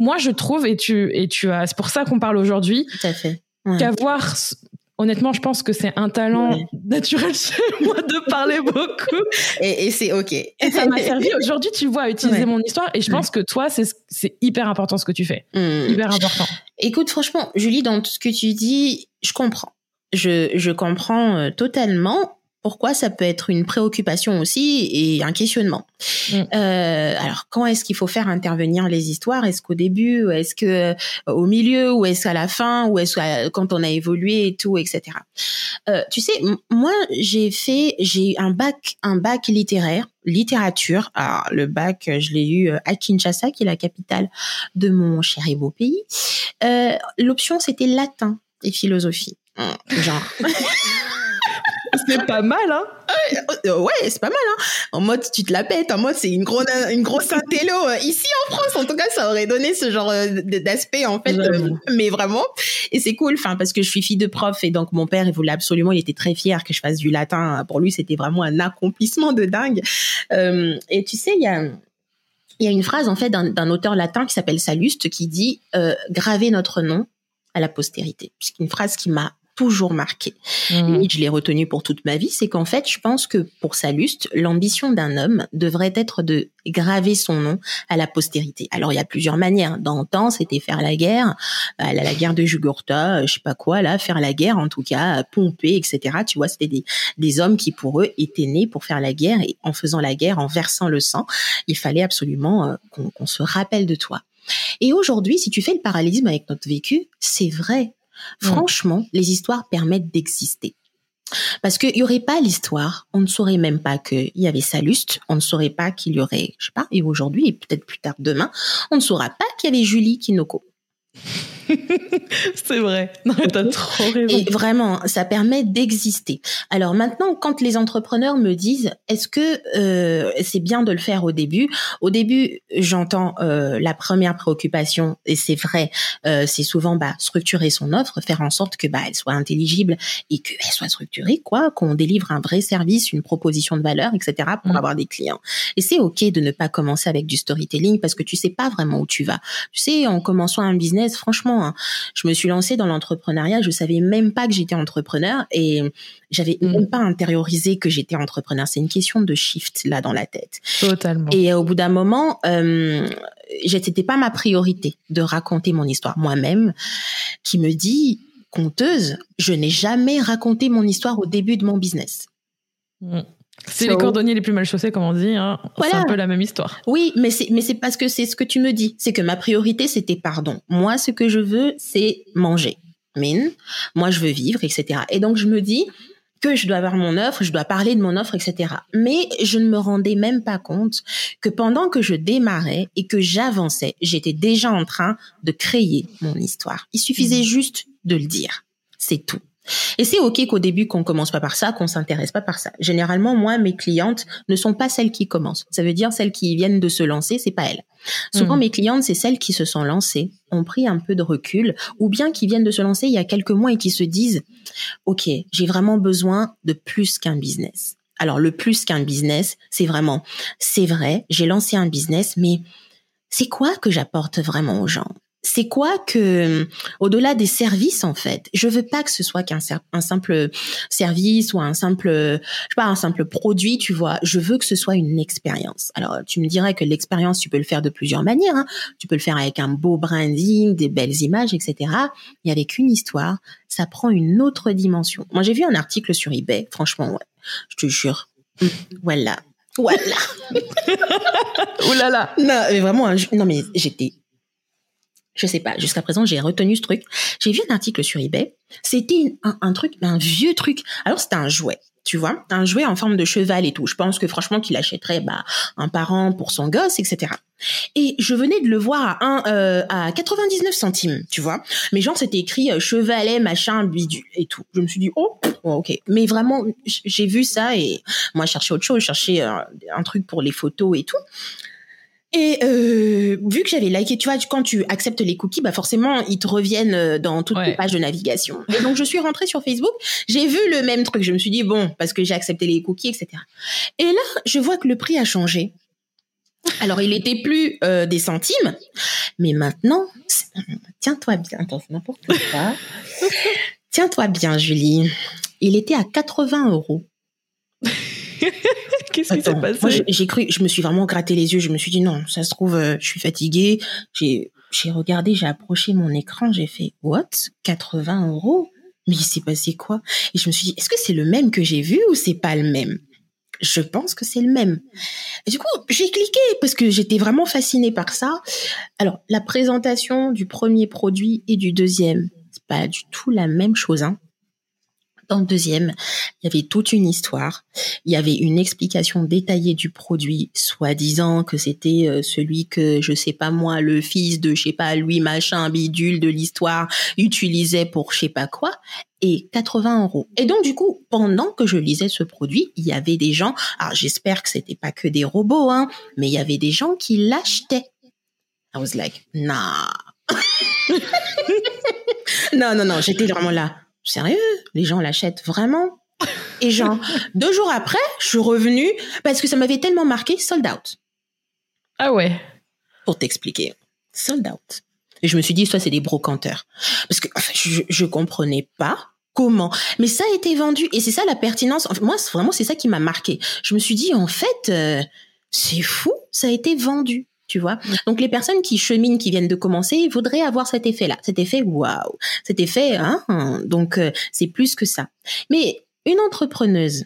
A: moi je trouve et tu et tu as c'est pour ça qu'on parle aujourd'hui.
B: Tout à fait.
A: Qu'avoir Honnêtement, je pense que c'est un talent naturel chez *laughs* moi de parler beaucoup.
B: Et, c'est OK.
A: Et ça m'a servi *laughs* aujourd'hui, tu vois, à utiliser mon histoire. Et je pense que toi, c'est hyper important ce que tu fais. Hmm. Hyper important.
B: Écoute, franchement, Julie, dans tout ce que tu dis, je comprends. Je, je comprends euh, totalement pourquoi ça peut être une préoccupation aussi et un questionnement. Mm. Euh, alors, quand est-ce qu'il faut faire intervenir les histoires? Est-ce qu'au début, est-ce que euh, au milieu, ou est-ce à la fin, ou est-ce quand on a évolué et tout, etc. Euh, tu sais, moi, j'ai fait, j'ai un bac, un bac littéraire, littérature. Alors, le bac, je l'ai eu à Kinshasa, qui est la capitale de mon cher et beau pays. L'option, c'était latin et philosophie. Genre. *laughs*
A: c'est pas mal, hein
B: euh, Ouais, c'est pas mal, hein En mode, tu te la pètes. En mode, c'est une grosse, une grosse intello. Ici, en France, en tout cas, ça aurait donné ce genre euh, d'aspect, en fait. Euh, mais vraiment. Et c'est cool, enfin, parce que je suis fille de prof et donc mon père, il voulait absolument, il était très fier que je fasse du latin. Pour lui, c'était vraiment un accomplissement de dingue. et tu sais, il y a il y a une phrase en fait d'un auteur latin qui s'appelle Salluste qui dit euh, graver notre nom à la postérité. C'est une phrase qui m'a toujours marqué. Mmh. je l'ai retenu pour toute ma vie, c'est qu'en fait, je pense que pour Salluste, l'ambition d'un homme devrait être de graver son nom à la postérité. Alors, il y a plusieurs manières. Dans le temps, c'était faire la guerre, euh, la, guerre de Jugurtha, euh, je sais pas quoi, là, faire la guerre, en tout cas, pomper, etc. Tu vois, c'était des, des hommes qui, pour eux, étaient nés pour faire la guerre et en faisant la guerre, en versant le sang, il fallait absolument euh, qu'on se rappelle de toi. Et aujourd'hui, si tu fais le parallélisme avec notre vécu, c'est vrai. Mm. Franchement, les histoires permettent d'exister. Parce qu'il y aurait pas l'histoire, on ne saurait même pas qu'il y avait Saluste, on ne saurait pas qu'il y aurait, je sais pas, et aujourd'hui, et peut-être plus tard demain, on ne saura pas qu'il y avait Julie Kinoko.
A: C'est vrai. Non, t'as trop raison.
B: Et vraiment, ça permet d'exister. Alors maintenant, quand les entrepreneurs me disent, est-ce que euh, c'est bien de le faire au début? Au début, j'entends euh, la première préoccupation, et c'est vrai, euh, c'est souvent bah, structurer son offre, faire en sorte que bah, elle soit intelligible et qu'elle soit structurée, quoi, qu'on délivre un vrai service, une proposition de valeur, etc. pour mm. avoir des clients. Et c'est ok de ne pas commencer avec du storytelling parce que tu sais pas vraiment où tu vas. Tu sais, en commençant un business, franchement Hein. Je me suis lancée dans l'entrepreneuriat, je savais même pas que j'étais entrepreneur et j'avais mm. même pas intériorisé que j'étais entrepreneur. C'est une question de shift là dans la tête.
A: Totalement.
B: Et au bout d'un moment, euh, c'était pas ma priorité de raconter mon histoire moi-même, qui me dit conteuse, je n'ai jamais raconté mon histoire au début de mon business.
A: Mm. C'est les cordonniers les plus mal chaussés, comme on dit. Hein. C'est un peu la même histoire.
B: Oui, mais c'est mais c'est parce que c'est ce que tu me dis. C'est que ma priorité c'était pardon. Moi, ce que je veux, c'est manger. Mine. Moi, je veux vivre, etc. Et donc je me dis que je dois avoir mon offre, je dois parler de mon offre, etc. Mais je ne me rendais même pas compte que pendant que je démarrais et que j'avançais, j'étais déjà en train de créer mon histoire. Il suffisait mmh. juste de le dire. C'est tout. Et c'est ok qu'au début qu'on commence pas par ça, qu'on s'intéresse pas par ça. Généralement, moi, mes clientes ne sont pas celles qui commencent. Ça veut dire celles qui viennent de se lancer, c'est pas elles. Souvent, hmm. mes clientes, c'est celles qui se sont lancées, ont pris un peu de recul, ou bien qui viennent de se lancer il y a quelques mois et qui se disent, ok, j'ai vraiment besoin de plus qu'un business. Alors, le plus qu'un business, c'est vraiment, c'est vrai, j'ai lancé un business, mais c'est quoi que j'apporte vraiment aux gens? C'est quoi que au-delà des services en fait je veux pas que ce soit qu'un un simple service ou un simple je sais pas un simple produit tu vois. Je veux que ce soit une expérience. Alors tu me dirais que l'expérience tu peux le faire de plusieurs manières hein. tu peux le faire avec un beau branding des belles images etc et avec une histoire ça prend une autre dimension. Moi j'ai vu un article sur eBay. Franchement ouais. Je te jure. Voilà. Voilà. *laughs*
A: Ouh là là.
B: Non, mais vraiment, non, mais j'étais je sais pas, jusqu'à présent, j'ai retenu ce truc. J'ai vu un article sur eBay. C'était un, truc, un vieux truc. Alors, c'était un jouet, tu vois, un jouet en forme de cheval et tout. Je pense que franchement, qu'il achèterait bah, un parent pour son gosse, etc. Et je venais de le voir à, un, euh, à 99 centimes, tu vois. Mais genre, c'était écrit euh, chevalet, machin, bidule et tout. Je me suis dit, oh, ok. Mais vraiment, j'ai vu ça et moi, je cherchais autre chose. Je cherchais euh, un truc pour les photos et tout. Et euh, vu que j'avais liké, tu vois, quand tu acceptes les cookies, bah forcément, ils te reviennent euh, dans toutes les pages de navigation. Et donc, je suis rentrée sur Facebook, j'ai vu le même truc. Je me suis dit, bon, parce que j'ai accepté les cookies, etc. Et là, je vois que le prix a changé. Alors, il était plus euh, des centimes, mais maintenant, tiens-toi bien, attends, c'est n'importe quoi. *laughs* tiens-toi bien, Julie. Il était à 80 euros.
A: Qu'est-ce qui s'est passé
B: Moi, j'ai cru, je me suis vraiment gratté les yeux. Je me suis dit non, ça se trouve, euh, je suis fatiguée. J'ai, j'ai regardé, j'ai approché mon écran, j'ai fait what? 80 euros? Mais il s'est passé quoi? Et je me suis dit, est-ce que c'est le même que j'ai vu ou c'est pas le même? Je pense que c'est le même. Et du coup, j'ai cliqué parce que j'étais vraiment fascinée par ça. Alors, la présentation du premier produit et du deuxième, c'est pas du tout la même chose. Hein. Dans le deuxième, il y avait toute une histoire. Il y avait une explication détaillée du produit, soi-disant que c'était euh, celui que, je sais pas moi, le fils de, je sais pas, lui, machin, bidule de l'histoire, utilisait pour je sais pas quoi, et 80 euros. Et donc, du coup, pendant que je lisais ce produit, il y avait des gens, alors j'espère que c'était pas que des robots, hein, mais il y avait des gens qui l'achetaient. I was like, nah. *laughs* non, non, non, j'étais vraiment là sérieux, les gens l'achètent vraiment? Et genre, *laughs* deux jours après, je suis revenue parce que ça m'avait tellement marqué, sold out.
A: Ah ouais.
B: Pour t'expliquer, sold out. Et je me suis dit, soit c'est des brocanteurs. Parce que je, je comprenais pas comment. Mais ça a été vendu et c'est ça la pertinence. Moi, vraiment, c'est ça qui m'a marqué. Je me suis dit, en fait, euh, c'est fou, ça a été vendu tu vois? Donc les personnes qui cheminent, qui viennent de commencer, voudraient avoir cet effet-là, cet effet waouh, cet effet, hein. Donc euh, c'est plus que ça. Mais une entrepreneuse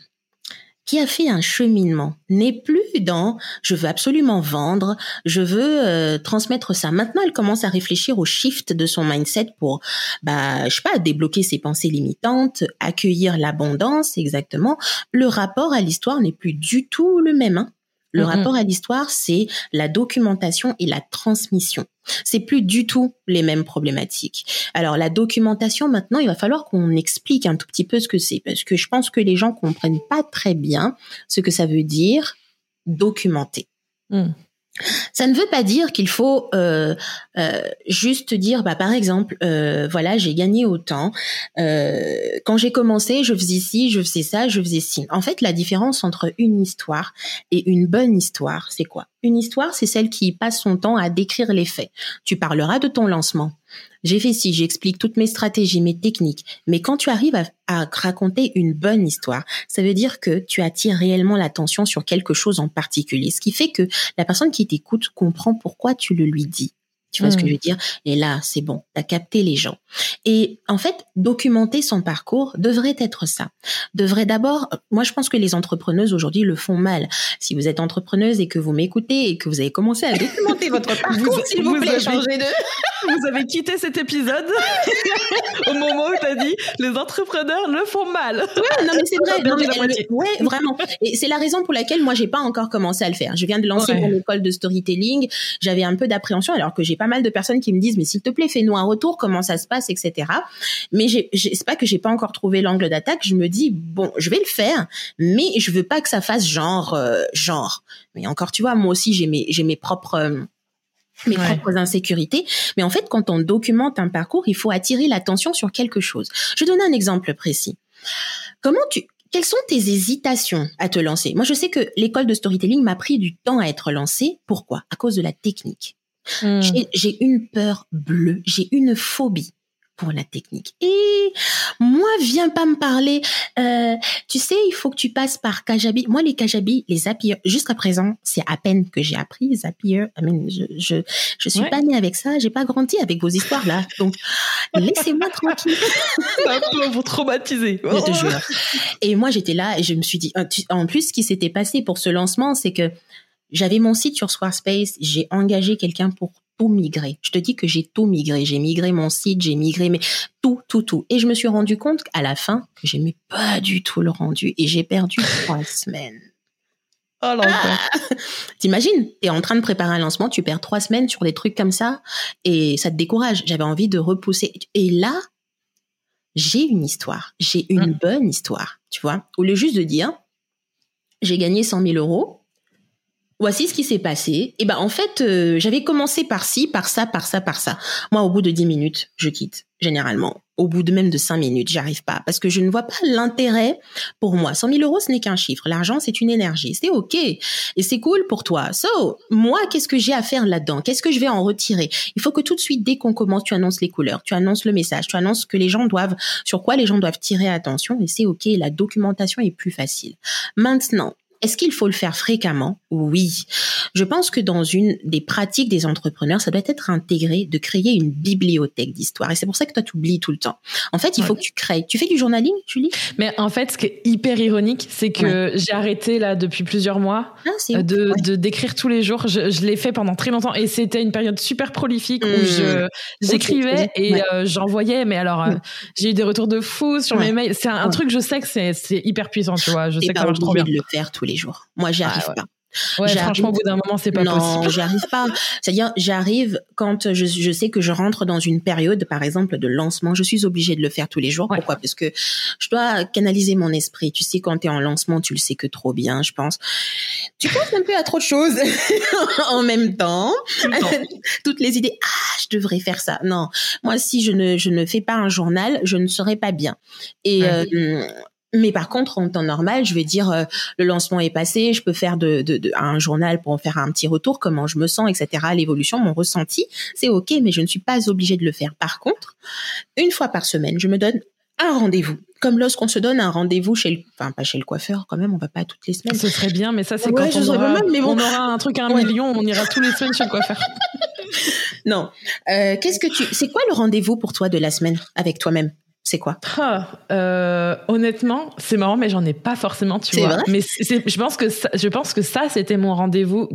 B: qui a fait un cheminement n'est plus dans je veux absolument vendre, je veux euh, transmettre ça. Maintenant, elle commence à réfléchir au shift de son mindset pour bah je sais pas débloquer ses pensées limitantes, accueillir l'abondance exactement. Le rapport à l'histoire n'est plus du tout le même. Hein. Le rapport à l'histoire, c'est la documentation et la transmission. C'est plus du tout les mêmes problématiques. Alors la documentation, maintenant, il va falloir qu'on explique un tout petit peu ce que c'est, parce que je pense que les gens comprennent pas très bien ce que ça veut dire documenter. Mm. Ça ne veut pas dire qu'il faut euh, euh, juste dire, bah, par exemple, euh, voilà, j'ai gagné autant. quand j'ai commencé, je faisais ci, je faisais ça, je faisais ci. En fait, la différence entre une histoire et une bonne histoire, c'est quoi? Une histoire, c'est celle qui passe son temps à décrire les faits. Tu parleras de ton lancement, j'ai fait ci, j'explique toutes mes stratégies, mes techniques. Mais quand tu arrives à, raconter une bonne histoire, ça veut dire que tu attires réellement l'attention sur quelque chose en particulier. Ce qui fait que la personne qui t'écoute comprend pourquoi tu le lui dis. Tu vois ce que je veux dire? Et là, c'est bon, t'as capté les gens. Et en fait, documenter son parcours devrait être ça. Devrait d'abord, moi je pense que les entrepreneuses aujourd'hui le font mal. Si vous êtes entrepreneuse et que vous m'écoutez et que vous avez commencé à documenter votre *laughs* parcours, s'il vous, plaît, changez de... *laughs*
A: vous avez quitté cet épisode *laughs* au moment où tu as dit les entrepreneurs le font mal.
B: Ouais, non mais c'est vrai. Non, mais ouais, vraiment. Et c'est la raison pour laquelle moi j'ai pas encore commencé à le faire. Je viens de lancer mon école de storytelling. J'avais un peu d'appréhension alors que j'ai pas mal de personnes qui me disent mais s'il te plaît fais-nous un retour comment ça se passe etc. Mais c'est pas que j'ai pas encore trouvé l'angle d'attaque. Je me dis bon je vais le faire mais je veux pas que ça fasse genre euh, genre. Mais encore tu vois moi aussi j'ai mes j'ai mes propres euh, mes propres insécurités. Mais en fait, quand on documente un parcours, il faut attirer l'attention sur quelque chose. Je donne un exemple précis. Comment tu, quelles sont tes hésitations à te lancer? Moi, je sais que l'école de storytelling m'a pris du temps à être lancée. Pourquoi? À cause de la technique. Hmm. J'ai une peur bleue, j'ai une phobie pour la technique. Et moi, viens pas me parler. Euh, tu sais, il faut que tu passes par Kajabi. Moi, les Kajabi, les Zapier, jusqu'à présent, c'est à peine que j'ai appris Zapier. I mean, je, je, je suis pas née avec ça. J'ai pas grandi avec vos histoires là. Donc, laissez-moi tranquille. *laughs*
A: Un peu vous traumatiser.
B: Je te jure. Et moi, j'étais là et je me suis dit, en plus, ce qui s'était passé pour ce lancement, c'est que j'avais mon site sur Squarespace. J'ai engagé quelqu'un pour tout migré. Je te dis que j'ai tout migré. J'ai migré mon site, j'ai migré mais tout, tout, tout. Et je me suis rendu compte à la fin que j'aimais pas du tout le rendu et j'ai perdu *laughs* trois semaines.
A: Oh ah
B: T'imagines, t'es en train de préparer un lancement, tu perds trois semaines sur des trucs comme ça et ça te décourage. J'avais envie de repousser. Et là, j'ai une histoire. J'ai une mmh. bonne histoire, tu vois. Au lieu juste de dire, j'ai gagné 100 000 euros, voici ce qui s'est passé. Et ben en fait, euh, j'avais commencé par ci, par ça, par ça, par ça. Moi, au bout de 10 minutes, je quitte généralement. Au bout de même de 5 minutes, j'arrive pas parce que je ne vois pas l'intérêt pour moi. 100 000 euros, ce n'est qu'un chiffre. L'argent, c'est une énergie. C'est ok et c'est cool pour toi. So, moi, qu'est-ce que j'ai à faire là-dedans? Qu'est-ce que je vais en retirer? Il faut que tout de suite, dès qu'on commence, tu annonces les couleurs, tu annonces le message, tu annonces que les gens doivent, sur quoi les gens doivent tirer attention et c'est ok. La documentation est plus facile. Maintenant, est-ce qu'il faut le faire fréquemment? Oui. Je pense que dans une des pratiques des entrepreneurs, ça doit être intégré de créer une bibliothèque d'histoire. Et c'est pour ça que toi, tu oublies tout le temps. En fait, il faut que tu crées. Tu fais du journaling, Julie?
A: Mais en fait, ce qui est hyper ironique, c'est que j'ai arrêté là depuis plusieurs mois ah, de d'écrire tous les jours. Je, l'ai fait pendant très longtemps et c'était une période super prolifique où je mmh. j'écrivais et euh, j'envoyais. Mais alors, euh, mmh. j'ai eu des retours de fou sur mes mails. C'est un, truc, je sais que c'est hyper puissant, tu vois. Je sais que ça marche trop bien.
B: de le faire tous les jours. Moi, j'y ah arrive pas.
A: Ouais, franchement, au bout d'un moment, c'est pas possible.
B: Non, j'y arrive pas. C'est-à-dire, j'arrive quand je, je, sais que je rentre dans une période, par exemple, de lancement. Je suis obligée de le faire tous les jours. Pourquoi? Parce que je dois canaliser mon esprit. Tu sais, quand tu es en lancement, tu le sais que trop bien, je pense. Tu penses un peu à trop de choses *laughs* en même temps. *laughs* Toutes les idées. Ah, je devrais faire ça. Non, moi, si je ne, je ne fais pas un journal, je ne serai pas bien. Et euh, mais par contre, en temps normal, je vais dire euh, le lancement est passé, je peux faire de, de, de, un journal pour en faire un petit retour, comment je me sens, etc. L'évolution, mon ressenti, c'est ok, mais je ne suis pas obligée de le faire. Par contre, une fois par semaine, je me donne un rendez-vous. Comme lorsqu'on se donne un rendez-vous chez le, enfin pas chez le coiffeur quand même, on va pas toutes les semaines.
A: Ce serait bien, mais ça c'est quand on aura, mais on aura un truc à un million, on ira tous les semaines chez le coiffeur. *laughs*
B: non, euh, qu'est-ce que tu, c'est quoi le rendez-vous pour toi de la semaine avec toi-même? C'est quoi?
A: Ah, euh, Honnêtement, c'est marrant, mais j'en ai pas forcément, tu vois. mais je pense que ça, je pense que ça, c'était mon rendez-vous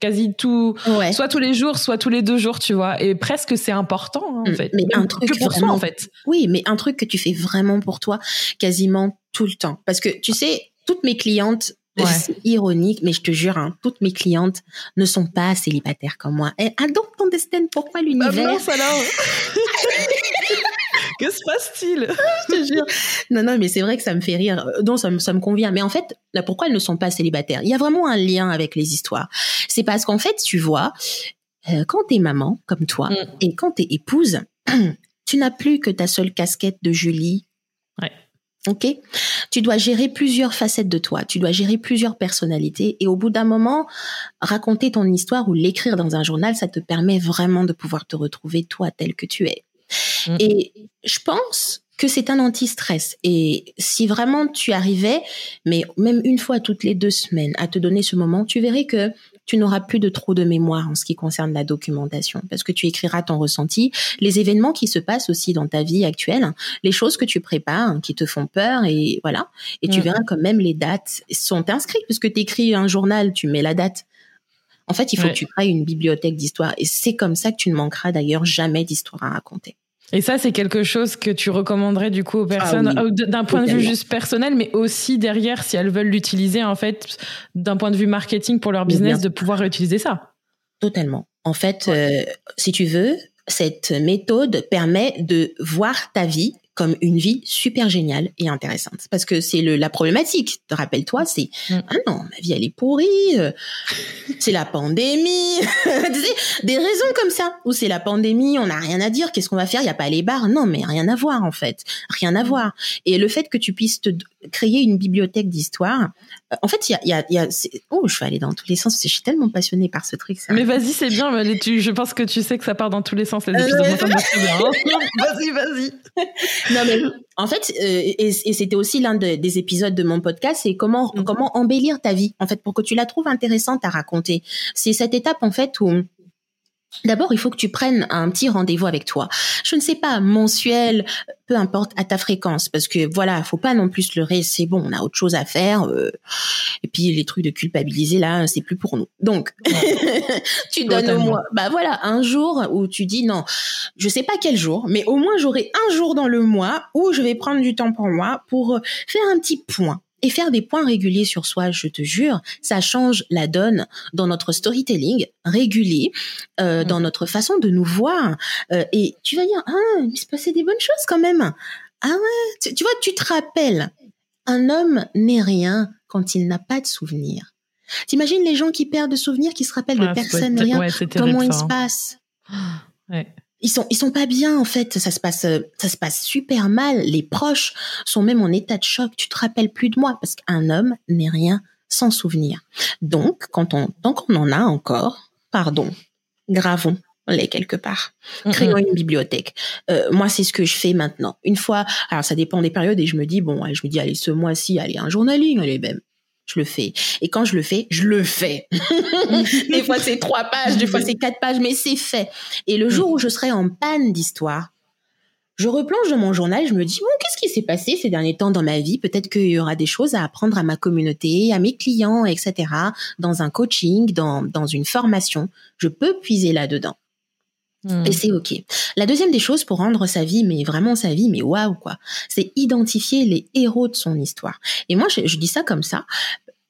A: quasi tout, soit tous les jours, soit tous les deux jours, tu vois. Et presque c'est important, hein, en mm. fait.
B: Mais un truc
A: que pour
B: vraiment,
A: en fait.
B: Oui, mais un truc que tu fais vraiment pour toi, quasiment tout le temps. Parce que tu sais, toutes mes clientes *laughs* C'est ironique, mais je te jure, hein, toutes mes clientes ne sont pas célibataires comme moi. Et ah donc ton destin, pourquoi bah, l'univers? *laughs* *laughs*
A: que se passe-t-il?
B: Je te jure. Non, non, mais c'est vrai que ça me fait rire. Non, ça me, ça me convient. Mais en fait, là, pourquoi elles ne sont pas célibataires? Il y a vraiment un lien avec les histoires. C'est parce qu'en fait, tu vois, euh, quand t'es maman, comme toi, mm. et quand t'es épouse, *clears throat* tu n'as plus que ta seule casquette de Julie.
A: Ouais.
B: Ok, tu dois gérer plusieurs facettes de toi, tu dois gérer plusieurs personnalités et au bout d'un moment, raconter ton histoire ou l'écrire dans un journal, ça te permet vraiment de pouvoir te retrouver toi tel que tu es. Mm. Et je pense que c'est un anti-stress. Et si vraiment tu arrivais, mais même une fois toutes les deux semaines, à te donner ce moment, tu verrais que tu n'auras plus de trop de mémoire en ce qui concerne la documentation, parce que tu écriras ton ressenti, les événements qui se passent aussi dans ta vie actuelle, les choses que tu prépares, qui te font peur, et voilà. Et tu mm. verras quand même les dates sont inscrites, puisque tu écris un journal, tu mets la date. En fait, il faut que tu crées une bibliothèque d'histoire. Et c'est comme ça que tu ne manqueras d'ailleurs jamais d'histoire à raconter.
A: Et ça, c'est quelque chose que tu recommanderais du coup aux ah personnes euh, d'un point de vue juste personnel, mais aussi derrière, si elles veulent l'utiliser, en fait, d'un point de vue marketing pour leur business, de pouvoir utiliser ça.
B: Totalement. En fait, euh, si tu veux, cette méthode permet de voir ta vie comme une vie super géniale et intéressante. Parce que c'est la problématique, rappelle-toi, c'est mm. ah non, ma vie elle est pourrie, euh, c'est la pandémie, *laughs* des raisons comme ça, où c'est la pandémie, on n'a rien à dire, qu'est-ce qu'on va faire, il y a pas les bars, non mais rien à voir en fait, rien à mm. voir. Et le fait que tu puisses te créer une bibliothèque d'histoire, en fait il y a, y a, oh je vais aller dans tous les sens, je suis tellement passionnée par ce truc.
A: Mais vas-y c'est bien, je pense que tu sais que ça part dans tous les sens les épisodes.
B: Hein. *laughs* vas-y vas-y non mais en fait, euh, et, c'était aussi l'un des épisodes de mon podcast, c'est comment mhm. comment embellir ta vie en fait pour que tu la trouves intéressante à raconter. C'est cette étape en fait où D'abord, il faut que tu prennes un petit rendez-vous avec toi. Je ne sais pas, mensuel, peu importe, à ta fréquence, parce que voilà, faut pas non plus leurrer. C'est bon, on a autre chose à faire. Euh, et puis les trucs de culpabiliser là, c'est plus pour nous. Donc, *laughs* tu donnes au moins, bah voilà, un jour où tu dis non, je sais pas quel jour, mais au moins j'aurai un jour dans le mois où je vais prendre du temps pour moi pour faire un petit point et faire des points réguliers sur soi, je te jure, ça change la donne dans notre storytelling régulier, euh, mm. dans notre façon de nous voir. Euh, et tu vas dire, ah, il se passait des bonnes choses quand même. Ah ouais, tu, vois, tu te rappelles, un homme n'est rien quand il n'a pas de souvenirs. T'imagines les gens qui perdent de souvenirs, qui se rappellent de ah, personne, rien, comment il se passe? Ouais ils sont ils sont pas bien en fait ça se passe ça se passe super mal les proches sont même en état de choc tu te rappelles plus de moi parce qu'un homme n'est rien sans souvenir donc quand on tant qu'on en a encore pardon gravons les quelque part. Créons une bibliothèque. Euh, moi, c'est ce que je fais maintenant. Une fois, alors ça dépend des périodes et je me dis bon, je me dis allez ce mois-ci, allez un journaling, allez même je le fais. Et quand je le fais, je le fais. *laughs* des fois c'est trois pages, des fois c'est quatre pages, mais c'est fait. Et le jour où je serai en panne d'histoire, je replonge dans mon journal, je me dis, bon, qu'est-ce qui s'est passé ces derniers temps dans ma vie? Peut-être qu'il y aura des choses à apprendre à ma communauté, à mes clients, etc. Dans un coaching, dans, dans une formation. Je peux puiser là-dedans. Hmm. Et c'est ok. La deuxième des choses pour rendre sa vie, mais vraiment sa vie, mais waouh quoi, c'est identifier les héros de son histoire. Et moi, je, je dis ça comme ça.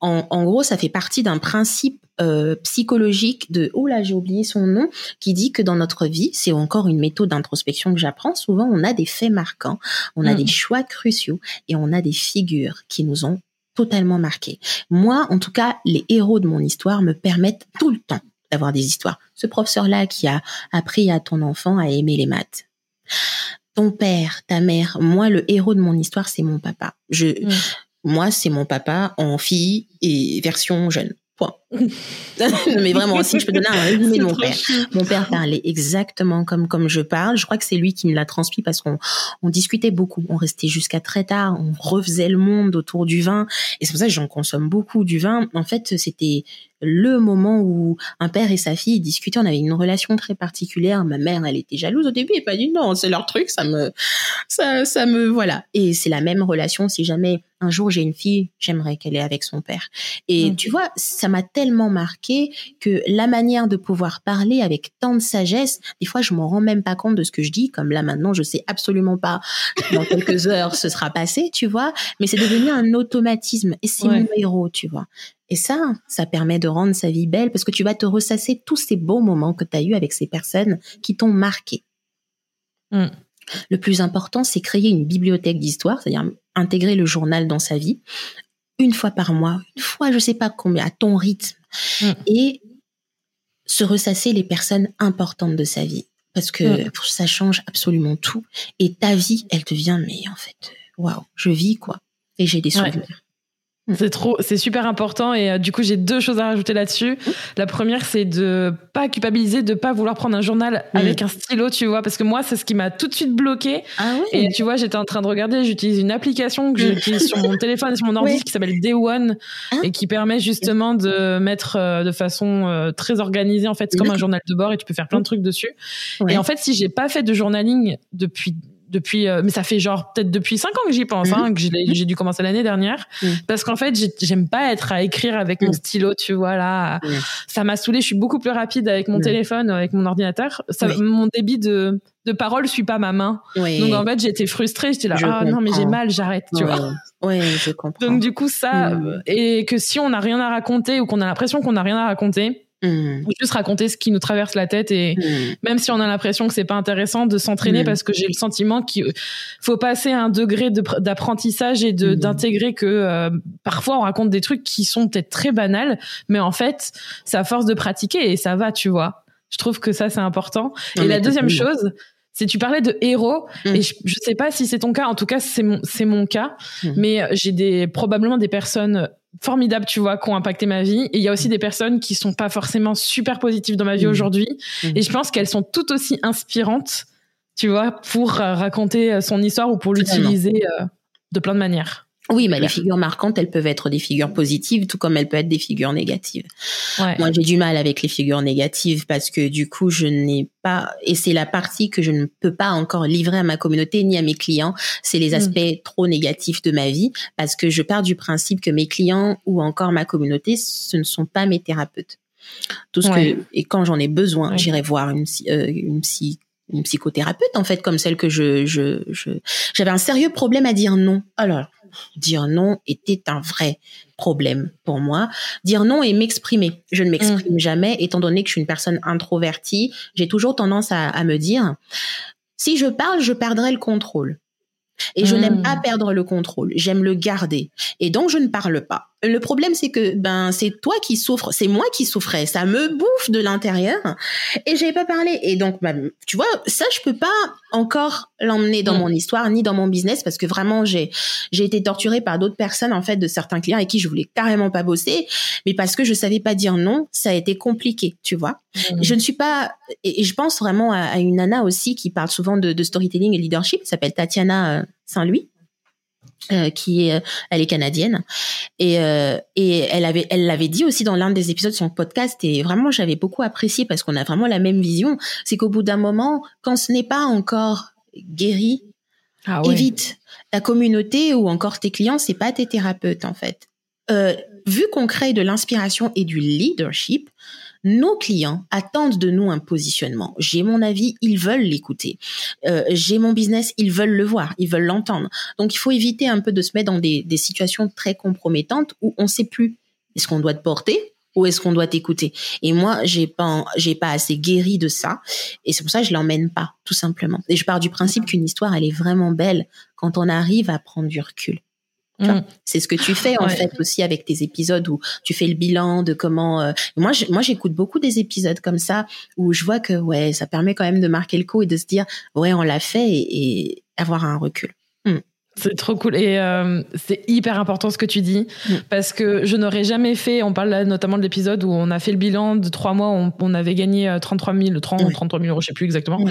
B: En, en, gros, ça fait partie d'un principe euh, psychologique de oh là j'ai oublié son nom qui dit que dans notre vie, c'est encore une méthode d'introspection que j'apprends. Souvent, on a des faits marquants, on a hmm. des choix cruciaux et on a des figures qui nous ont totalement marqués. Moi, en tout cas, les héros de mon histoire me permettent tout le temps d'avoir des histoires. Ce professeur-là qui a appris à ton enfant à aimer les maths. Ton père, ta mère, moi, le héros de mon histoire, c'est mon papa. Je, mm. moi, c'est mon papa en fille et version jeune. Point. *laughs* mais vraiment, si je peux donner un *laughs* résumé de mon père. Mon père parlait exactement comme comme je parle. Je crois que c'est lui qui me l'a transmis parce qu'on on discutait beaucoup. On restait jusqu'à très tard. On refaisait le monde autour du vin. Et c'est pour ça que j'en consomme beaucoup du vin. En fait, c'était le moment où un père et sa fille discutaient. On avait une relation très particulière. Ma mère, elle était jalouse au début et pas dit non, c'est leur truc, ça me, ça, ça me, voilà. Et c'est la même relation. Si jamais un jour j'ai une fille, j'aimerais qu'elle ait avec son père. Et mm. tu vois, ça m'a tellement marqué que la manière de pouvoir parler avec tant de sagesse, des fois je m'en rends même pas compte de ce que je dis. Comme là maintenant, je sais absolument pas dans quelques *laughs* heures ce sera passé, tu vois. Mais c'est devenu un automatisme et c'est mon héros, tu vois. Et ça, ça permet de rendre sa vie belle parce que tu vas te ressasser tous ces beaux moments que tu as eus avec ces personnes qui t'ont marqué. Mm. Le plus important, c'est créer une bibliothèque d'histoire, c'est-à-dire intégrer le journal dans sa vie, une fois par mois, une fois, je sais pas combien, à ton rythme, mm. et se ressasser les personnes importantes de sa vie. Parce que mm. ça change absolument tout. Et ta vie, elle devient, mais en fait, waouh, je vis quoi. Et j'ai des souvenirs.
A: C'est trop, c'est super important et euh, du coup j'ai deux choses à rajouter là-dessus. La première c'est de pas culpabiliser, de pas vouloir prendre un journal avec un stylo, tu vois, parce que moi c'est ce qui m'a tout de suite bloqué.
B: Ah oui.
A: Et tu vois j'étais en train de regarder, j'utilise une application que j'utilise sur mon téléphone et sur mon *laughs* ordi qui s'appelle Day One ah. et qui permet justement de mettre euh, de façon euh, très organisée en fait, c'est comme un journal de bord et tu peux faire plein de trucs dessus. Et en fait si j'ai pas fait de journaling depuis depuis, euh, mais ça fait genre peut-être depuis cinq ans que j'y pense, hein, mhm. que j'ai dû commencer l'année dernière, mhm. parce qu'en fait j'aime pas être à écrire avec mon mhm. stylo, tu vois là, ça m'a saoulé. Je suis beaucoup plus rapide avec mon téléphone, avec mon ordinateur. Ça, Mon débit de de parole suit pas ma main. Donc en fait j'étais frustrée, j'étais là, ah non mais j'ai mal, j'arrête, tu vois.
B: Oui, je comprends.
A: Donc du coup ça, et que si on n'a rien à raconter ou qu'on a l'impression qu'on n'a rien à raconter Mmh. Juste raconter ce qui nous traverse la tête et mmh. même si on a l'impression que c'est pas intéressant de s'entraîner mmh. parce que j'ai le sentiment qu'il faut passer un degré d'apprentissage et de d'intégrer que euh, parfois on raconte des trucs qui sont peut-être très banals, mais en fait, à force de pratiquer et ça va, tu vois. Je trouve que ça c'est important. et la deuxième chose, c'est tu parlais de héros et je, je sais pas si c'est ton cas en tout cas c'est mon c'est mon cas mais j'ai des probablement des personnes formidables, tu vois, qui ont impacté ma vie. Et il y a aussi des personnes qui sont pas forcément super positives dans ma vie mmh. aujourd'hui. Et je pense qu'elles sont tout aussi inspirantes, tu vois, pour euh, raconter euh, son histoire ou pour l'utiliser euh, de plein de manières.
B: Oui, mais les figures marquantes, elles peuvent être des figures positives, tout comme elles peuvent être des figures négatives. Moi, j'ai du mal avec les figures négatives parce que du coup, je n'ai pas, et c'est la partie que je ne peux pas encore livrer à ma communauté ni à mes clients, c'est les hmm. aspects trop négatifs de ma vie parce que je pars du principe que mes clients ou encore ma communauté, ce ne sont pas mes thérapeutes. Tout ce que, et quand j'en ai besoin, j'irai voir une, euh, une psy une psychothérapeute en fait comme celle que je je j'avais un sérieux problème à dire non. Alors dire non était un vrai problème pour moi. Dire non et m'exprimer. Je ne m'exprime mm. jamais, étant donné que je suis une personne introvertie. J'ai toujours tendance à, à, me dire, si je parle, je perdrai le contrôle. Et je n'aime pas mm. perdre le contrôle. J'aime le garder. Et donc, je ne parle pas. Le problème, c'est que ben c'est toi qui souffres, c'est moi qui souffrais, ça me bouffe de l'intérieur et j'ai pas parlé. Et donc, ben, tu vois, ça je peux pas encore l'emmener dans mm. mon histoire ni dans mon business parce que vraiment j'ai j'ai été torturée par d'autres personnes en fait de certains clients avec qui je voulais carrément pas bosser, mais parce que je savais pas dire non, ça a été compliqué, tu vois. Mm. Je ne suis pas et, je pense vraiment à, une nana aussi qui parle souvent de, de storytelling et leadership, s'appelle Tatiana euh, Saint-Louis euh, qui est, euh, elle est canadienne. Et euh, et elle avait elle l'avait dit aussi dans l'un des épisodes de son podcast et vraiment j'avais beaucoup apprécié parce qu'on a vraiment la même vision. C'est qu'au bout d'un moment quand ce n'est pas encore guéri ah évite ta communauté ou encore tes clients c'est pas tes thérapeutes en fait. Euh, vu qu'on crée de l'inspiration et du leadership nos clients attendent de nous un positionnement. J'ai mon avis, ils veulent l'écouter. Euh, j'ai mon business, ils veulent le voir, ils veulent l'entendre. Donc il faut éviter un peu de se mettre dans des, situations très compromettantes où on ne sait plus est-ce qu'on doit te porter ou est-ce qu'on doit t'écouter? Et moi, j'ai pas, j'ai pas assez guéri de ça, et c'est pour ça que je l'emmène pas, tout simplement. Et je pars du principe qu'une histoire, elle est vraiment belle quand on arrive à prendre du recul. Mm. C'est ce que tu fais en fait aussi avec tes épisodes où tu fais le bilan de comment. Euh, moi, moi, j'écoute beaucoup des épisodes comme ça où je vois que ouais, ça permet quand même de marquer le coup et de se dire ouais, on l'a fait et, avoir un recul. Mm.
A: C'est trop cool et euh, c'est hyper important ce que tu dis mm. parce que je n'aurais jamais fait. On parle là notamment de l'épisode où on a fait le bilan de trois mois, on, on avait gagné 33 000, 30, 33 000 euros, je sais plus exactement.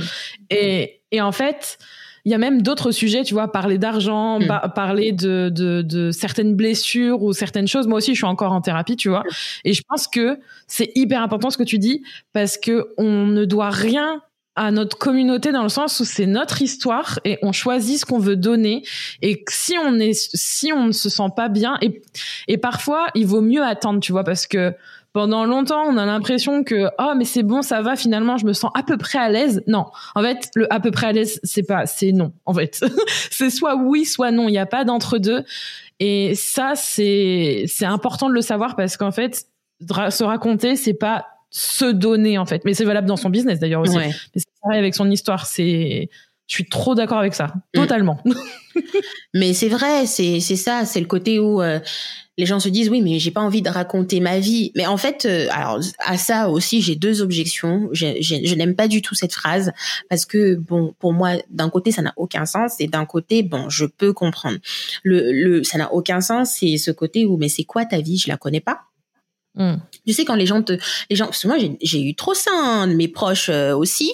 A: Et, et en fait il y a même d'autres sujets, tu vois, parler d'argent, mm. parler de, de, de, certaines blessures ou certaines choses. Moi aussi, je suis encore en thérapie, tu vois. Et je pense que c'est hyper important ce que tu dis parce que on ne doit rien à notre communauté dans le sens où c'est notre histoire et on choisit ce qu'on veut donner et si on est si on ne se sent pas bien et et parfois il vaut mieux attendre tu vois parce que pendant longtemps, on a l'impression que oh mais c'est bon, ça va finalement, je me sens à peu près à l'aise. Non, en fait, le à peu près à l'aise, c'est pas, c'est non. En fait, *laughs* c'est soit oui, soit non. Il n'y a pas d'entre deux. Et ça, c'est c'est important de le savoir parce qu'en fait, se raconter, c'est pas se donner en fait. Mais c'est valable dans son business d'ailleurs aussi. Mais c'est pareil avec son histoire. C'est je suis trop d'accord avec ça, mm. totalement. *laughs*
B: mais c'est vrai, c'est c'est ça, c'est le côté où euh, les gens se disent oui mais j'ai pas envie de raconter ma vie. Mais en fait euh, alors à ça aussi j'ai deux objections. Je n'aime pas du tout cette phrase parce que bon pour moi d'un côté ça n'a aucun sens et d'un côté bon je peux comprendre. Le, le ça n'a aucun sens c'est ce côté où mais c'est quoi ta vie? Je la connais pas. Hmm. Tu sais quand les gens te, les gens, parce que moi j'ai eu trop ça, hein, de mes proches euh, aussi,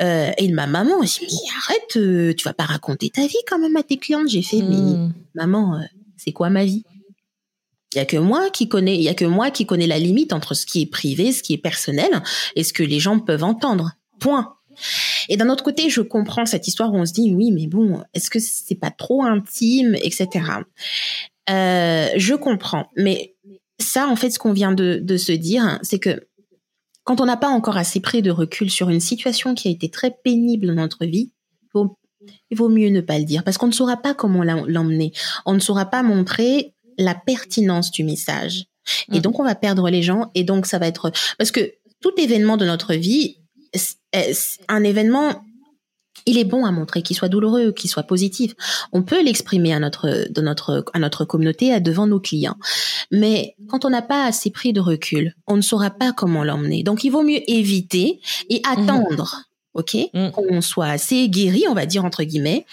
B: euh, et ma maman aussi. Mais arrête, euh, tu vas pas raconter ta vie quand même à tes clientes. J'ai fait, mais hmm. maman, c'est quoi ma vie? Il y a que moi qui connais, il y a que moi qui connais la limite entre ce qui est privé, ce qui est personnel et ce que les gens peuvent entendre. Point. Et d'un autre côté, je comprends cette histoire où on se dit oui, mais bon, est-ce que c'est pas trop intime, etc. Euh, je comprends, mais ça, en fait, ce qu'on vient de, de se dire, c'est que quand on n'a pas encore assez pris de recul sur une situation qui a été très pénible dans notre vie, il vaut mieux ne pas le dire parce qu'on ne saura pas comment l'emmener. On ne saura pas montrer la pertinence du message. Et mm. donc, on va perdre les gens. Et donc, ça va être... Parce que tout événement de notre vie, un événement, il est bon à montrer, qu'il soit douloureux, qu'il soit positif. On peut l'exprimer à notre, de notre, à notre communauté, à devant nos clients. Mais quand on n'a pas assez pris de recul, on ne saura pas comment l'emmener. Donc, il vaut mieux éviter et mm-hmm. attendre. OK? Mm. Qu'on soit assez guéri, on va dire entre guillemets,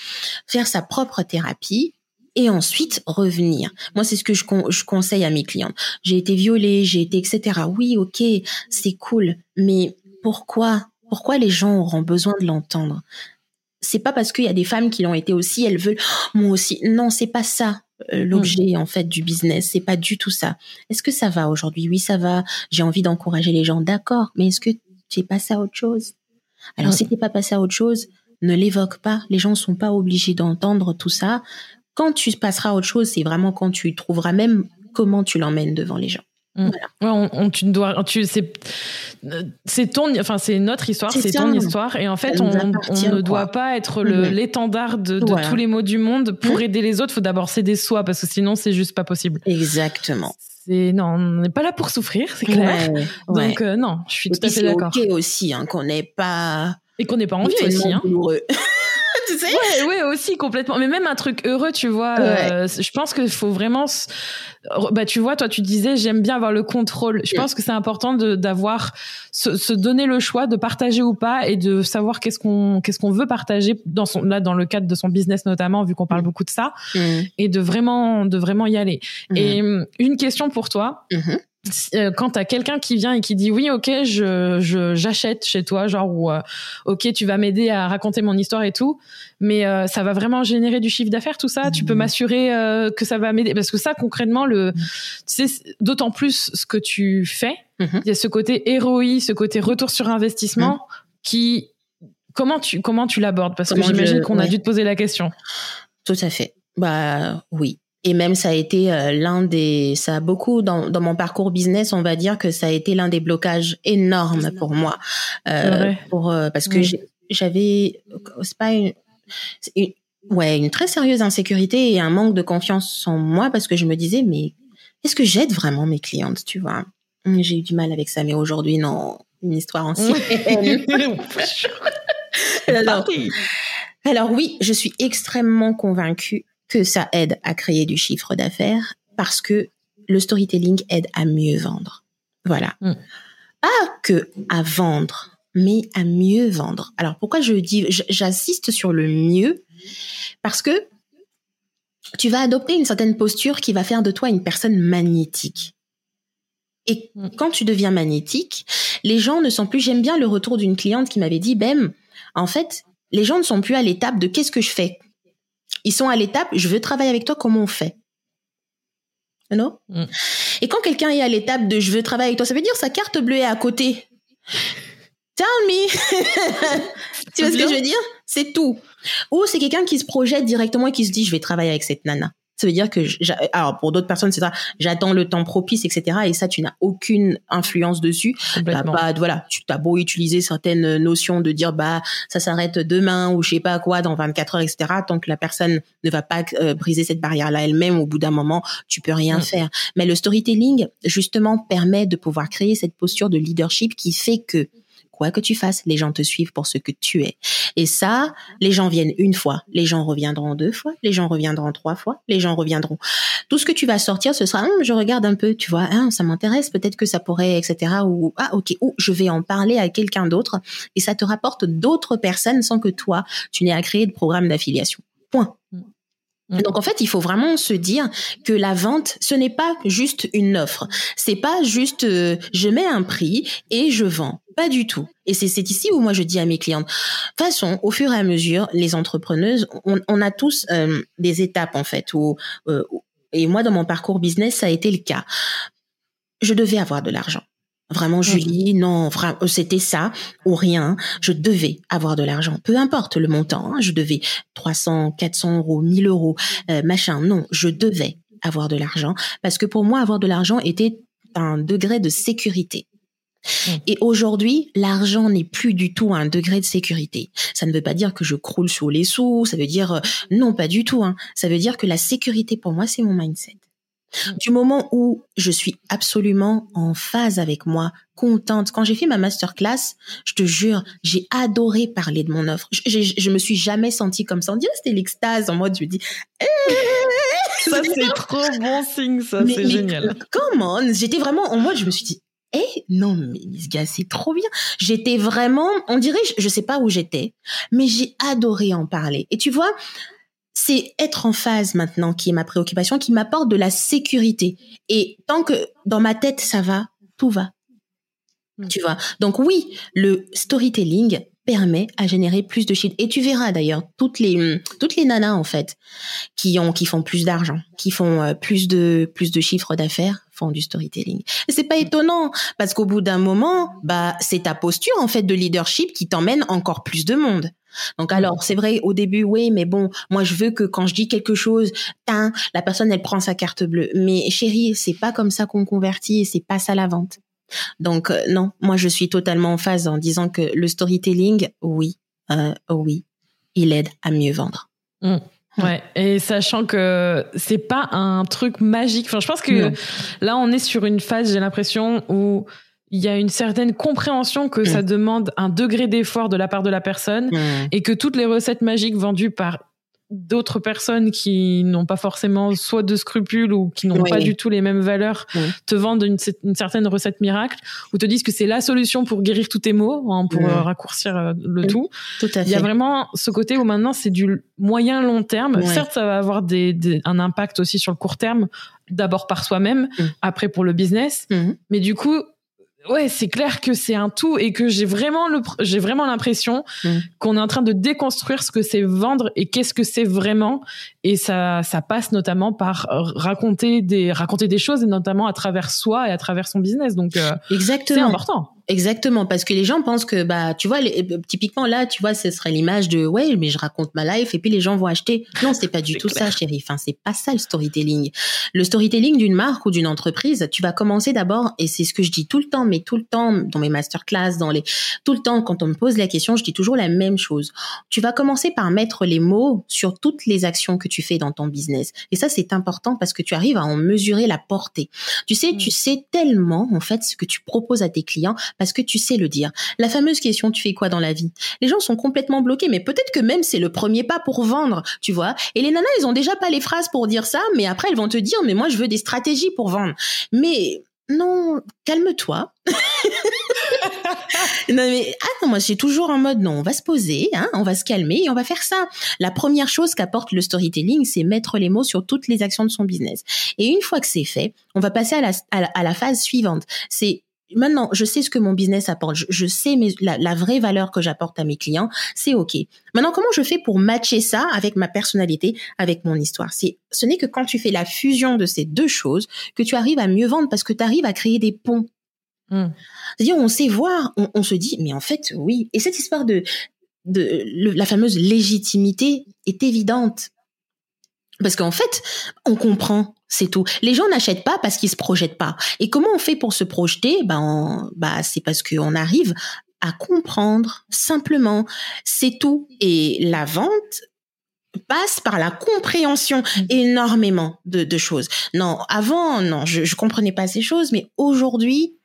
B: faire sa propre thérapie et ensuite revenir. Moi, c'est ce que je, je conseille à mes clientes. J'ai été violée, j'ai été etc. Oui, ok, c'est cool, mais pourquoi Pourquoi les gens auront besoin de l'entendre? C'est pas parce qu'il y a des femmes qui l'ont été aussi, elles veulent moi aussi. Non, c'est pas ça. euh, l'objet en fait du business. C'est pas du tout ça. Est-ce que ça va aujourd'hui? Oui, ça va. J'ai envie d'encourager les gens. D'accord. Mais est-ce que tu es passé à autre chose? Alors, si tu n'es pas passé à autre chose, ne l'évoque pas. Les gens ne sont pas obligés d'entendre tout ça. Quand tu passeras à autre chose, c'est vraiment quand tu trouveras même comment tu l'emmènes devant les gens.
A: Mm. on, tu dois, tu, c'est, c'est ton, enfin c'est notre histoire, c'est ton histoire, et en fait on, ne doit pas être le, l'étendard de, tous les mots du monde pour mm. aider les autres. Faut d'abord s'aider soi parce que sinon c'est juste pas possible.
B: Exactement.
A: C'est non, on n'est pas là pour souffrir, c'est clair. Donc euh, non, je suis tout à fait d'accord.
B: C'est ok aussi hein, qu'on n'est pas
A: et qu'on n'ait pas envie aussi. Hein. *laughs* *laughs*
B: tu sais?
A: Ouais, ouais, aussi complètement. Mais même un truc heureux, tu vois. Euh, je pense qu'il faut vraiment. Bah, tu vois, toi, tu disais, j'aime bien avoir le contrôle. Je pense que c'est important d'avoir se, donner le choix de partager ou pas et de savoir qu'est-ce qu'on qu'est-ce qu'on veut partager dans son là dans le cadre de son business notamment, vu qu'on parle mm. beaucoup de ça, mm. et de vraiment de vraiment y aller. Mm. Et une question pour toi. Euh, quand t'as quelqu'un qui vient et qui dit oui ok je j'achète chez toi genre ou euh, ok tu vas m'aider à raconter mon histoire et tout mais euh, ça va vraiment générer du chiffre d'affaires tout ça? Tu peux mmh. m'assurer que ça va m'aider? Parce que ça concrètement le tu sais d'autant plus ce que tu fais. Mmh. il y a ce côté ROI ce côté retour sur investissement mmh. qui comment tu comment tu l'abordes? Parce que j'imagine qu'on a dû te poser la question.
B: Tout à fait. Bah oui et même ça a été euh, l'un des, ça a beaucoup dans, dans mon parcours business, on va dire que ça a été l'un des blocages énormes pour moi, euh, pour euh, parce que j'avais, c'est pas une, ouais, une très sérieuse insécurité et un manque de confiance en moi parce que je me disais mais est-ce que j'aide vraiment mes clientes, tu vois? Hum, J'ai eu du mal avec ça, mais aujourd'hui non, une histoire ancienne. *laughs* alors, alors oui, je suis extrêmement convaincue que ça aide à créer du chiffre d'affaires parce que le storytelling aide à mieux vendre. Voilà. Hmm. Pas que à vendre, mais à mieux vendre. Alors pourquoi je dis, j'assiste sur le mieux? Parce que tu vas adopter une certaine posture qui va faire de toi une personne magnétique. Et hmm. quand tu deviens magnétique, les gens ne sont plus, j'aime bien le retour d'une cliente qui m'avait dit, Bem, en fait, les gens ne sont plus à l'étape de qu'est-ce que je fais? Ils sont à l'étape, je veux travailler avec toi, comment on fait? Non mm. Et quand quelqu'un est à l'étape de je veux travailler avec toi, ça veut dire sa carte bleue est à côté. Tell me *laughs* Tu vois ce que je veux dire? C'est tout. Ou c'est quelqu'un qui se projette directement et qui se dit je vais travailler avec cette nana ça veut dire que alors pour d'autres personnes c'est ça j'attends le temps propice etc et ça tu n'as aucune influence dessus. Bah, voilà tu t'as beau utiliser certaines notions de dire bah ça s'arrête demain ou je sais pas quoi dans 24 heures etc tant que la personne ne va pas euh, briser cette barrière là elle-même au bout d'un moment tu peux rien faire. Mais le storytelling justement permet de pouvoir créer cette posture de leadership qui fait que quoi que tu fasses, les gens te suivent pour ce que tu es. Et ça, les gens viennent une fois, les gens reviendront deux fois, les gens reviendront trois fois, les gens reviendront. Tout ce que tu vas sortir, ce sera, hum, je regarde un peu, tu vois, hein, ça m'intéresse, peut-être que ça pourrait, etc. Ou ah ok, ou je vais en parler à quelqu'un d'autre, et ça te rapporte d'autres personnes sans que toi, tu n'aies à créer de programme d'affiliation. Point. Mm. Donc en fait, il faut vraiment se dire que la vente, ce n'est pas juste une offre. C'est pas juste euh, je mets un prix et je vends. Pas du tout. Et c'est ici où moi je dis à mes clientes, façon, au fur et à mesure, les entrepreneuses, on, a tous euh, des étapes en fait. Où, euh, et moi, dans mon parcours business, ça a été le cas. Je devais avoir de l'argent. Vraiment, Julie, non, c'était ça ou rien. Je devais avoir de l'argent, peu importe le montant. Hein, je devais 300, 400 euros, 1000 euros, euh, machin. Non, je devais avoir de l'argent parce que pour moi, avoir de l'argent était un degré de sécurité. Mmh. Et aujourd'hui, l'argent n'est plus du tout un degré de sécurité. Ça ne veut pas dire que je croule sur les sous, ça veut dire euh, non, pas du tout. Hein. Ça veut dire que la sécurité pour moi, c'est mon mindset. Mm. Du moment où je suis absolument en phase avec moi, contente. Quand j'ai fait ma masterclass, je te jure, j'ai adoré parler de mon offre. Je, je, me suis jamais sentie comme ça. On dirait c'était l'extase en mode je me dis eh,
A: ça c'est trop bon signe ça, c'est génial.
B: Comment J'étais vraiment en mode je me suis dit eh non mais ce gars c'est trop bien. J'étais vraiment, on dirait je, je sais pas où j'étais, mais j'ai adoré en parler. Et tu vois, c'est être en phase maintenant qui est ma préoccupation, qui m'apporte de la sécurité. Et tant que dans ma tête ça va, tout va. Hmm. Tu vois. Donc oui, le storytelling permet à générer plus de chiffres. Et tu verras d'ailleurs toutes les toutes les nanas en fait qui ont qui font plus d'argent, qui font euh, plus de plus de chiffres d'affaires font du storytelling. Et c'est pas étonnant parce qu'au bout d'un moment, bah c'est ta posture en fait de leadership qui t'emmène encore plus de monde. Donc alors c'est vrai au début oui mais bon moi je veux que quand je dis quelque chose la personne elle prend sa carte bleue mais chérie c'est pas comme ça qu'on convertit et c'est pas ça la vente donc euh, non, moi je suis totalement en phase en disant que le storytelling, oui, euh, oui, il aide à mieux vendre.
A: Mmh. Ouais, et sachant que c'est pas un truc magique. Enfin, je pense que là, on est sur une phase, j'ai l'impression, où il y a une certaine compréhension que ça mmh. demande un degré d'effort de la part de la personne mmh. et que toutes les recettes magiques vendues par d'autres personnes qui n'ont pas forcément soit de scrupules ou qui n'ont pas du tout les mêmes valeurs te vendent une, certaine recette miracle ou te disent que c'est la solution pour guérir tous tes maux, hein, pour euh, raccourcir euh, le tout.
B: tout à
A: Il y a vraiment ce côté où maintenant c'est du moyen long terme. Certes, ça va avoir des, un impact aussi sur le court terme, d'abord par soi-même, mm. après pour le business, mm. mais du coup ouais, c'est clair que c'est un tout et que j'ai vraiment le, j'ai vraiment l'impression mm. qu'on est en train de déconstruire ce que c'est vendre et qu'est-ce que c'est vraiment. Et ça, ça passe notamment par raconter des, raconter des choses et notamment à travers soi et à travers son business. Donc, euh,
B: exactement.
A: C'est important.
B: Exactement, parce que les gens pensent que bah tu vois euh, typiquement là tu vois ce serait l'image de ouais mais je raconte ma life et puis les gens vont acheter. Non c'est pas du tout ça chérie. Enfin c'est pas ça le storytelling. Le storytelling d'une marque ou d'une entreprise, tu vas commencer d'abord et c'est ce que je dis tout le temps mais tout le temps dans mes masterclass dans les tout le temps quand on me pose la question je dis toujours la même chose. Tu vas commencer par mettre les mots sur toutes les actions que tu fais dans ton business et ça c'est important parce que tu arrives à en mesurer la portée. Tu sais tu mm. sais tellement en fait ce que tu proposes à tes clients parce que tu sais le dire. La fameuse question tu fais quoi dans la vie? Les gens sont complètement bloqués, mais peut-être que même c'est le premier pas pour vendre, tu vois. Et les nanas, elles ont déjà pas les phrases pour dire ça, mais après elles vont te dire mais moi je veux des stratégies pour vendre. Mais non, calme-toi. *laughs* non mais ah moi j'ai toujours en mode non, on va se poser, hein, on va se calmer et on va faire ça. La première chose qu'apporte le storytelling, c'est mettre les mots sur toutes les actions de son business. Et une fois que c'est fait, on va passer à la, à la phase suivante. C'est maintenant, je sais ce que mon business apporte, je, sais la, vraie valeur que j'apporte à mes clients, c'est ok. Maintenant, comment je fais pour matcher ça avec ma personnalité, avec mon histoire? C'est, ce n'est que quand tu fais la fusion de ces deux choses que tu arrives à mieux vendre parce que tu arrives à créer des ponts. Hmm. C'est-à-dire, on sait voir, on, se dit, mais en fait, oui. Et cette histoire de, de la fameuse légitimité est évidente. Parce qu'en fait, on comprend, c'est tout. Les gens n'achètent pas parce qu'ils se projettent pas. Et comment on fait pour se projeter? Ben, bah, c'est parce qu'on arrive à comprendre simplement. C'est tout. Et la vente passe par la compréhension énormément de, de choses. Non, avant, non, je, je comprenais pas ces choses, mais aujourd'hui,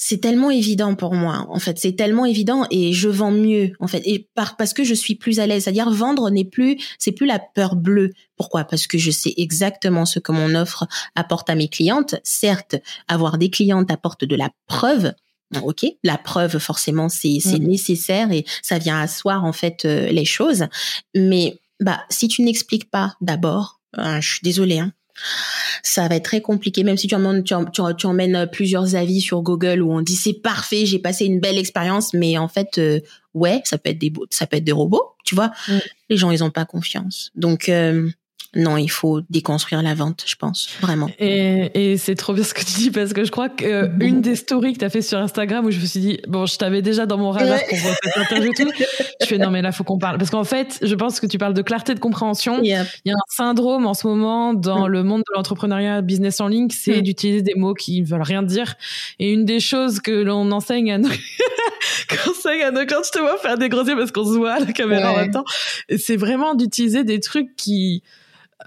B: c'est tellement évident pour moi. En fait, c'est tellement évident et je vends mieux. En fait, et par, parce que je suis plus à l'aise. C'est-à-dire vendre n'est plus, c'est plus la peur bleue. Pourquoi? Parce que je sais exactement ce que mon offre apporte à mes clientes. Certes, avoir des clientes apporte de la preuve. Ok, la preuve forcément c'est c'est mm. nécessaire et ça vient asseoir en fait euh, les choses. Mais bah si tu n'expliques pas d'abord, euh, je suis désolée, hein, ça va être très compliqué, même si tu emmènes, tu, tu, emmènes plusieurs avis sur Google où on dit c'est parfait, j'ai passé une belle expérience, mais en fait, euh, ouais, ça peut être des ça peut être des robots, tu vois. Mm. Les gens, ils ont pas confiance. Donc, euh, non, il faut déconstruire la vente, je pense, vraiment.
A: Et, et c'est trop bien ce que tu dis parce que je crois que euh, une des stories que tu as fait sur Instagram où je me suis dit, bon, je t'avais déjà dans mon radar pour cette interview tout, je fais non mais là faut qu'on parle parce qu'en fait, je pense que tu parles de clarté de compréhension. Il y a un syndrome en ce moment dans mm. le monde de l'entrepreneuriat business en ligne, c'est mm. d'utiliser des mots qui veulent rien dire. Et une des choses que l'on enseigne à nos *laughs* enseigne à nos clients, je te vois faire des gros yeux parce qu'on se voit à la caméra en même temps, c'est vraiment d'utiliser des trucs qui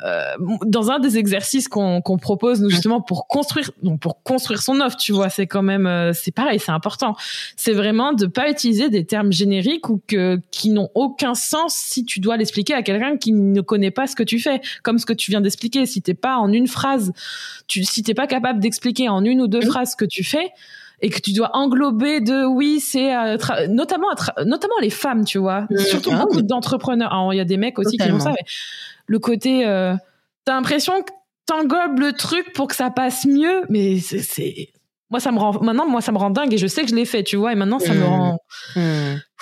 A: euh, dans un des exercices qu'on propose nous justement pour construire donc pour construire son offre tu vois c'est quand même euh, c'est pareil c'est important. C'est vraiment de pas utiliser des termes génériques ou que qui n'ont aucun sens si tu dois l'expliquer à quelqu'un qui ne connaît pas ce que tu fais. Comme ce que tu viens d'expliquer si t'es pas en une phrase tu si t'es pas capable d'expliquer en une ou deux phrases ce que tu fais et que tu dois englober de oui c'est euh, notamment notamment les femmes tu vois. Surtout beaucoup d'entrepreneurs. Il y a des mecs aussi qui font ça mais le côté, euh, t'as l'impression que t'englobes le truc pour que ça passe mieux, mais c'est moi ça me rend maintenant moi ça me rend dingue et je sais que je l'ai fait tu vois et maintenant ça me
B: Mmh.
A: rend.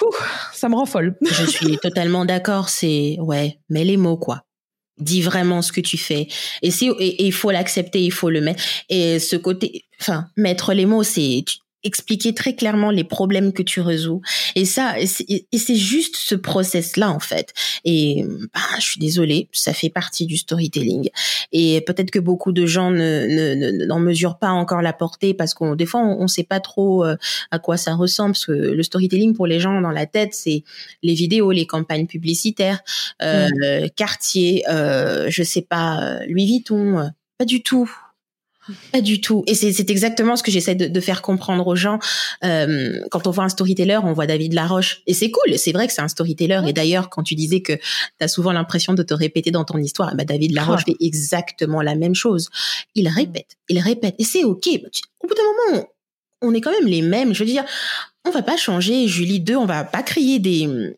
A: Ouh, ça me rend folle *laughs*
B: Je suis totalement d'accord. C'est ouais, mets les mots quoi. Dis vraiment ce que tu fais. Et et il faut l'accepter, il faut le mettre. Et ce côté, enfin, mettre les mots, c'est tu- expliquer très clairement les problèmes que tu résous. Et ça, et c'est juste ce process-là en fait. Et bah, je suis désolée, ça fait partie du storytelling. Et peut-être que beaucoup de gens ne ne- ne- n'en mesurent pas encore la portée parce qu'on des fois on, on sait pas trop euh, à quoi ça ressemble. Parce que le storytelling pour les gens dans la tête, c'est les vidéos, les campagnes publicitaires, euh, Cartier, euh, je sais pas, euh, Louis Vuitton, euh, pas du tout. Pas du tout. Et c'est exactement ce que j'essaie de, de faire comprendre aux gens. Euh, quand on voit un storyteller, on voit David Laroche. Et c'est cool, c'est vrai que c'est un storyteller. Et d'ailleurs, quand tu disais que tu as souvent l'impression de te répéter dans ton histoire, bah David Laroche fait exactement la même chose. Il répète, il répète. Et c'est OK. Bah, Au bout d'un moment, on, est quand même les mêmes. Je veux dire, on va pas changer Julie 2, on va pas créer des...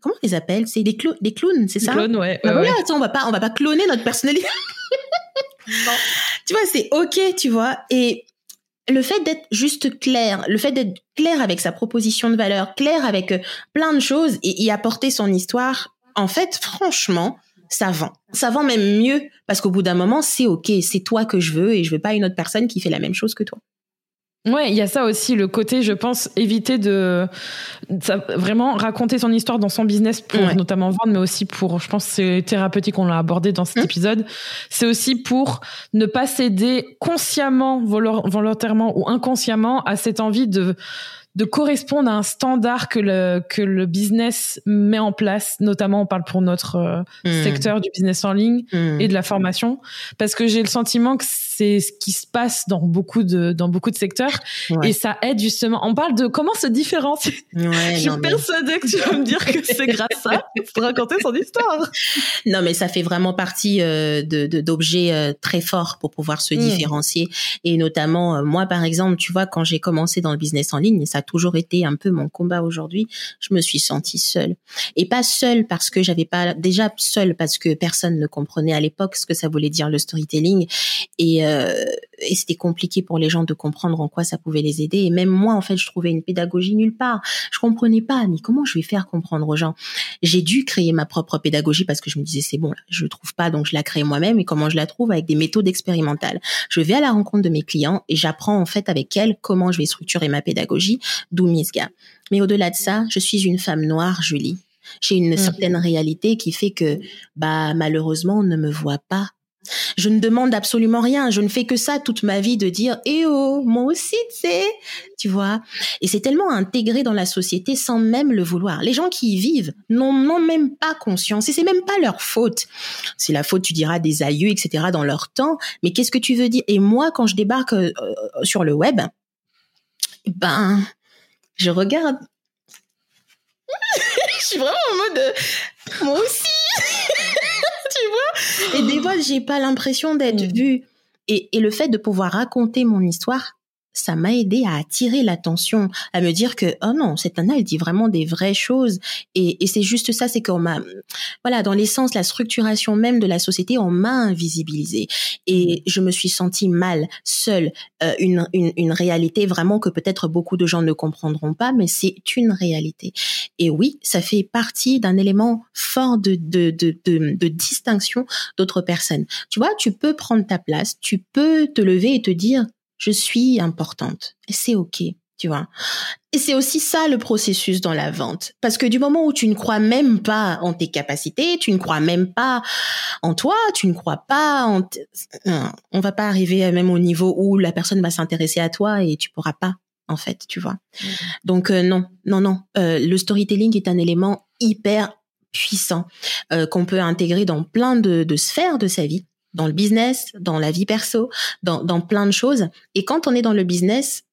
B: Comment on les appelle? C'est des, clou- des clowns, c'est ça?
A: Clone, ouais,
B: bah
A: ouais,
B: voilà,
A: ouais.
B: tu sais, on va pas, on va pas cloner notre personnalité. Tu vois, c'est ok, tu vois. Et le fait d'être juste clair, le fait d'être clair avec sa proposition de valeur, clair avec euh, plein de choses et y apporter son histoire, en fait, franchement, ça vend. Ça vend même mieux parce qu'au bout d'un moment, c'est ok, c'est toi que je veux et je veux pas une autre personne qui fait la même chose que toi.
A: Ouais, il y a ça aussi, le côté, je pense, éviter de, vraiment raconter son histoire dans son business pour
B: Ouais.
A: notamment vendre, mais aussi pour, je pense, c'est thérapeutique, on l'a abordé dans cet
B: Mhm.
A: épisode. C'est aussi pour ne pas céder consciemment, volo- volontairement ou inconsciemment à cette envie de de correspondre à un standard que le que le business met en place, notamment on parle pour notre euh,
B: Hmm.
A: secteur du business en ligne
B: Hmm.
A: et de la formation parce que j'ai le sentiment que c'est ce qui se passe dans beaucoup de dans beaucoup de secteurs
B: Ouais.
A: et ça aide justement on parle de comment se différencier
B: Ouais,
A: je suis
B: non, mais-
A: persuadée que tu vas me dire que c'est grâce à ça pour raconter son histoire
B: Non, mais ça fait vraiment partie euh, de de- d'objets euh, très forts pour pouvoir se
A: Mm.
B: différencier. Et notamment, euh, moi, par exemple, tu vois, quand j'ai commencé dans le business en ligne, et ça a toujours été un peu mon combat aujourd'hui, je me suis sentie seule. Et pas seule parce que j'avais pas... Déjà seule parce que personne ne comprenait à l'époque ce que ça voulait dire le storytelling. Et, euh, et c'était compliqué pour les gens de comprendre en quoi ça pouvait les aider. Et même moi, en fait, je trouvais une pédagogie nulle part. Je comprenais pas, mais comment je vais faire comprendre aux gens? J'ai dû créer ma propre pédagogie parce que je me disais c'est bon là, je trouve pas donc je la crée moi-même et comment je la trouve? Avec des méthodes expérimentales. Je vais à la rencontre de mes clients et j'apprends en fait avec elles comment je vais structurer ma pédagogie, d'où Misga. Mais au-delà de ça, je suis une femme noire, Julie. J'ai une
A: Mhm.
B: certaine réalité qui fait que bah malheureusement on ne me voit pas. Je ne demande absolument rien, je ne fais que ça toute ma vie de dire eh oh, moi aussi tu sais, tu vois? Et c'est tellement intégré dans la société sans même le vouloir. Les gens qui y vivent n'en ont même pas conscience et c'est même pas leur faute. C'est la faute, tu diras, des aïeux, etc. dans leur temps. Mais qu'est-ce que tu veux dire? Et moi, quand je débarque euh, euh, sur le web, ben, je regarde. *laughs* je suis vraiment en mode, euh, moi aussi. *laughs* Et des fois, j'ai pas l'impression d'être
A: Mm.
B: vue. Et, et le fait de pouvoir raconter mon histoire, ça m'a aidé à attirer l'attention, à me dire que oh non, cette nana elle dit vraiment des vraies choses et, et c'est juste ça, c'est qu'on m'a voilà dans l'essence la structuration même de la société on m'a invisibilisée et je me suis sentie mal, seule, euh, une, une une réalité vraiment que peut-être beaucoup de gens ne comprendront pas, mais c'est une réalité. Et oui, ça fait partie d'un élément fort de de de de, de distinction d'autres personnes. Tu vois, tu peux prendre ta place, tu peux te lever et te dire je suis importante. Et c'est OK, tu vois. Et c'est aussi ça le processus dans la vente. Parce que du moment où tu ne crois même pas en tes capacités, tu ne crois même pas en toi, tu ne crois pas en... t- On va pas arriver même au niveau où la personne va s'intéresser à toi et tu pourras pas, en fait, tu vois. Donc euh, non, non, non. Euh, le storytelling est un élément hyper puissant euh, qu'on peut intégrer dans plein de, de sphères de sa vie dans le business, dans la vie perso, dans, dans plein de choses. Et quand on est dans le business,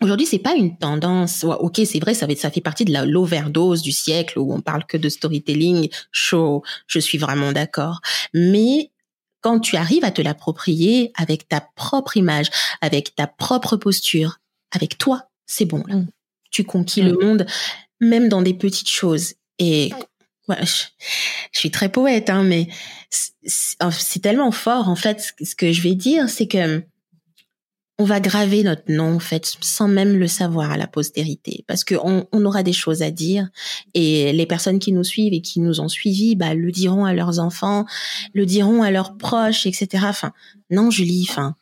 B: aujourd'hui, c'est pas une tendance. Ouais, ok, c'est vrai, ça fait, ça fait partie de l'overdose du siècle où on parle que de storytelling chaud. Je suis vraiment d'accord. Mais quand tu arrives à te l'approprier avec ta propre image, avec ta propre posture, avec toi, c'est bon. Là.
A: Mm.
B: Tu conquis
A: Mm.
B: le monde, même dans des petites choses. Et ouais, je, je suis très poète, hein, mais c'est- c'est tellement fort en fait. ce que- je vais dire, c'est que on va graver notre nom en fait sans même le savoir à la postérité parce que on, aura des choses à dire et les personnes qui nous suivent et qui nous ont suivis bah le diront à leurs enfants le diront à leurs proches etc enfin non Julie enfin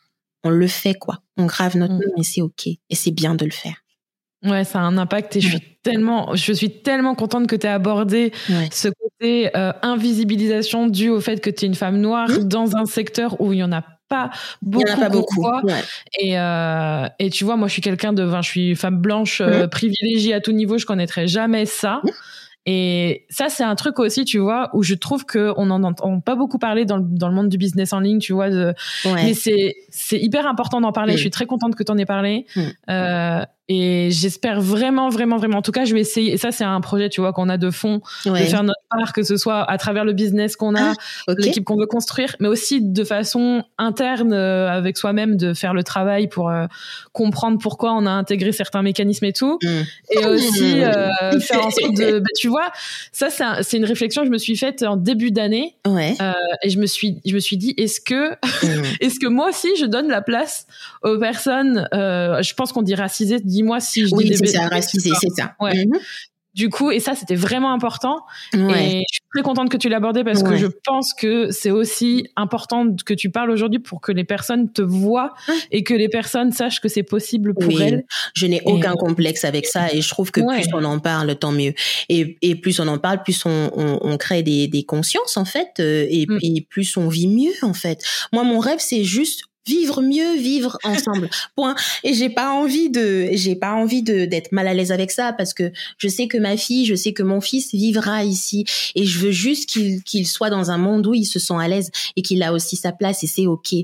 B: on le fait quoi on grave notre mm. nom et c'est ok et c'est bien de le faire
A: Ouais, ça a un impact et je suis tellement, je suis tellement contente que tu aies abordé ce côté euh, invisibilisation dû au fait que tu es une femme noire mmh. dans un secteur où il y en a pas beaucoup. Il y en a pas beaucoup. Et, euh, et tu vois, moi, je suis quelqu'un de, enfin, je suis femme blanche euh, mmh. privilégiée à tout niveau. Je connaîtrais jamais ça. Mmh. Et ça, c'est un truc aussi, tu vois, où je trouve que on en entend pas beaucoup parler dans le, dans le monde du business en ligne, tu vois. De, Mais c'est c'est hyper important d'en parler. Je suis très contente que tu en aies parlé. Euh, et j'espère vraiment, vraiment, vraiment. En tout cas, je vais essayer. Et ça, c'est un projet, tu vois, qu'on a de fond, de faire notre part, que ce soit à travers le business qu'on a, ah, l'équipe qu'on veut construire, mais aussi de façon interne euh, avec soi-même, de faire le travail pour euh, comprendre pourquoi on a intégré certains mécanismes et tout. Mm. Et aussi euh, faire en sorte de. *laughs* Bah, tu vois, ça, c'est une réflexion que je me suis faite en début d'année.
B: Ouais.
A: et je me suis, je me suis dit, est-ce que, mm. *laughs* est-ce que moi aussi, je donne la place aux personnes, je pense qu'on dit racisées, dis-moi si je
B: oui,
A: dis
B: c'est ça, racisé, c'est ça.
A: Ouais. Mhm. Du coup, et ça, c'était vraiment important. Ouais. Et je suis très contente que tu l'abordais parce que je pense que c'est aussi important que tu parles aujourd'hui pour que les personnes te voient ah. et que les personnes sachent que c'est possible pour oui. elles.
B: Je n'ai aucun complexe avec ça et je trouve que plus on en parle, tant mieux. Et, et plus on en parle, plus on, on, on crée des, des, consciences en fait, euh, et, mm. et plus on vit mieux en fait. Moi, mon rêve, c'est juste vivre mieux, vivre *laughs* ensemble. Point. Et j'ai pas envie de, j'ai pas envie de d'être mal à l'aise avec ça parce que je sais que ma fille, je sais que mon fils vivra ici et je veux juste qu'il qu'il soit dans un monde où il se sent à l'aise et qu'il a aussi sa place et c'est ok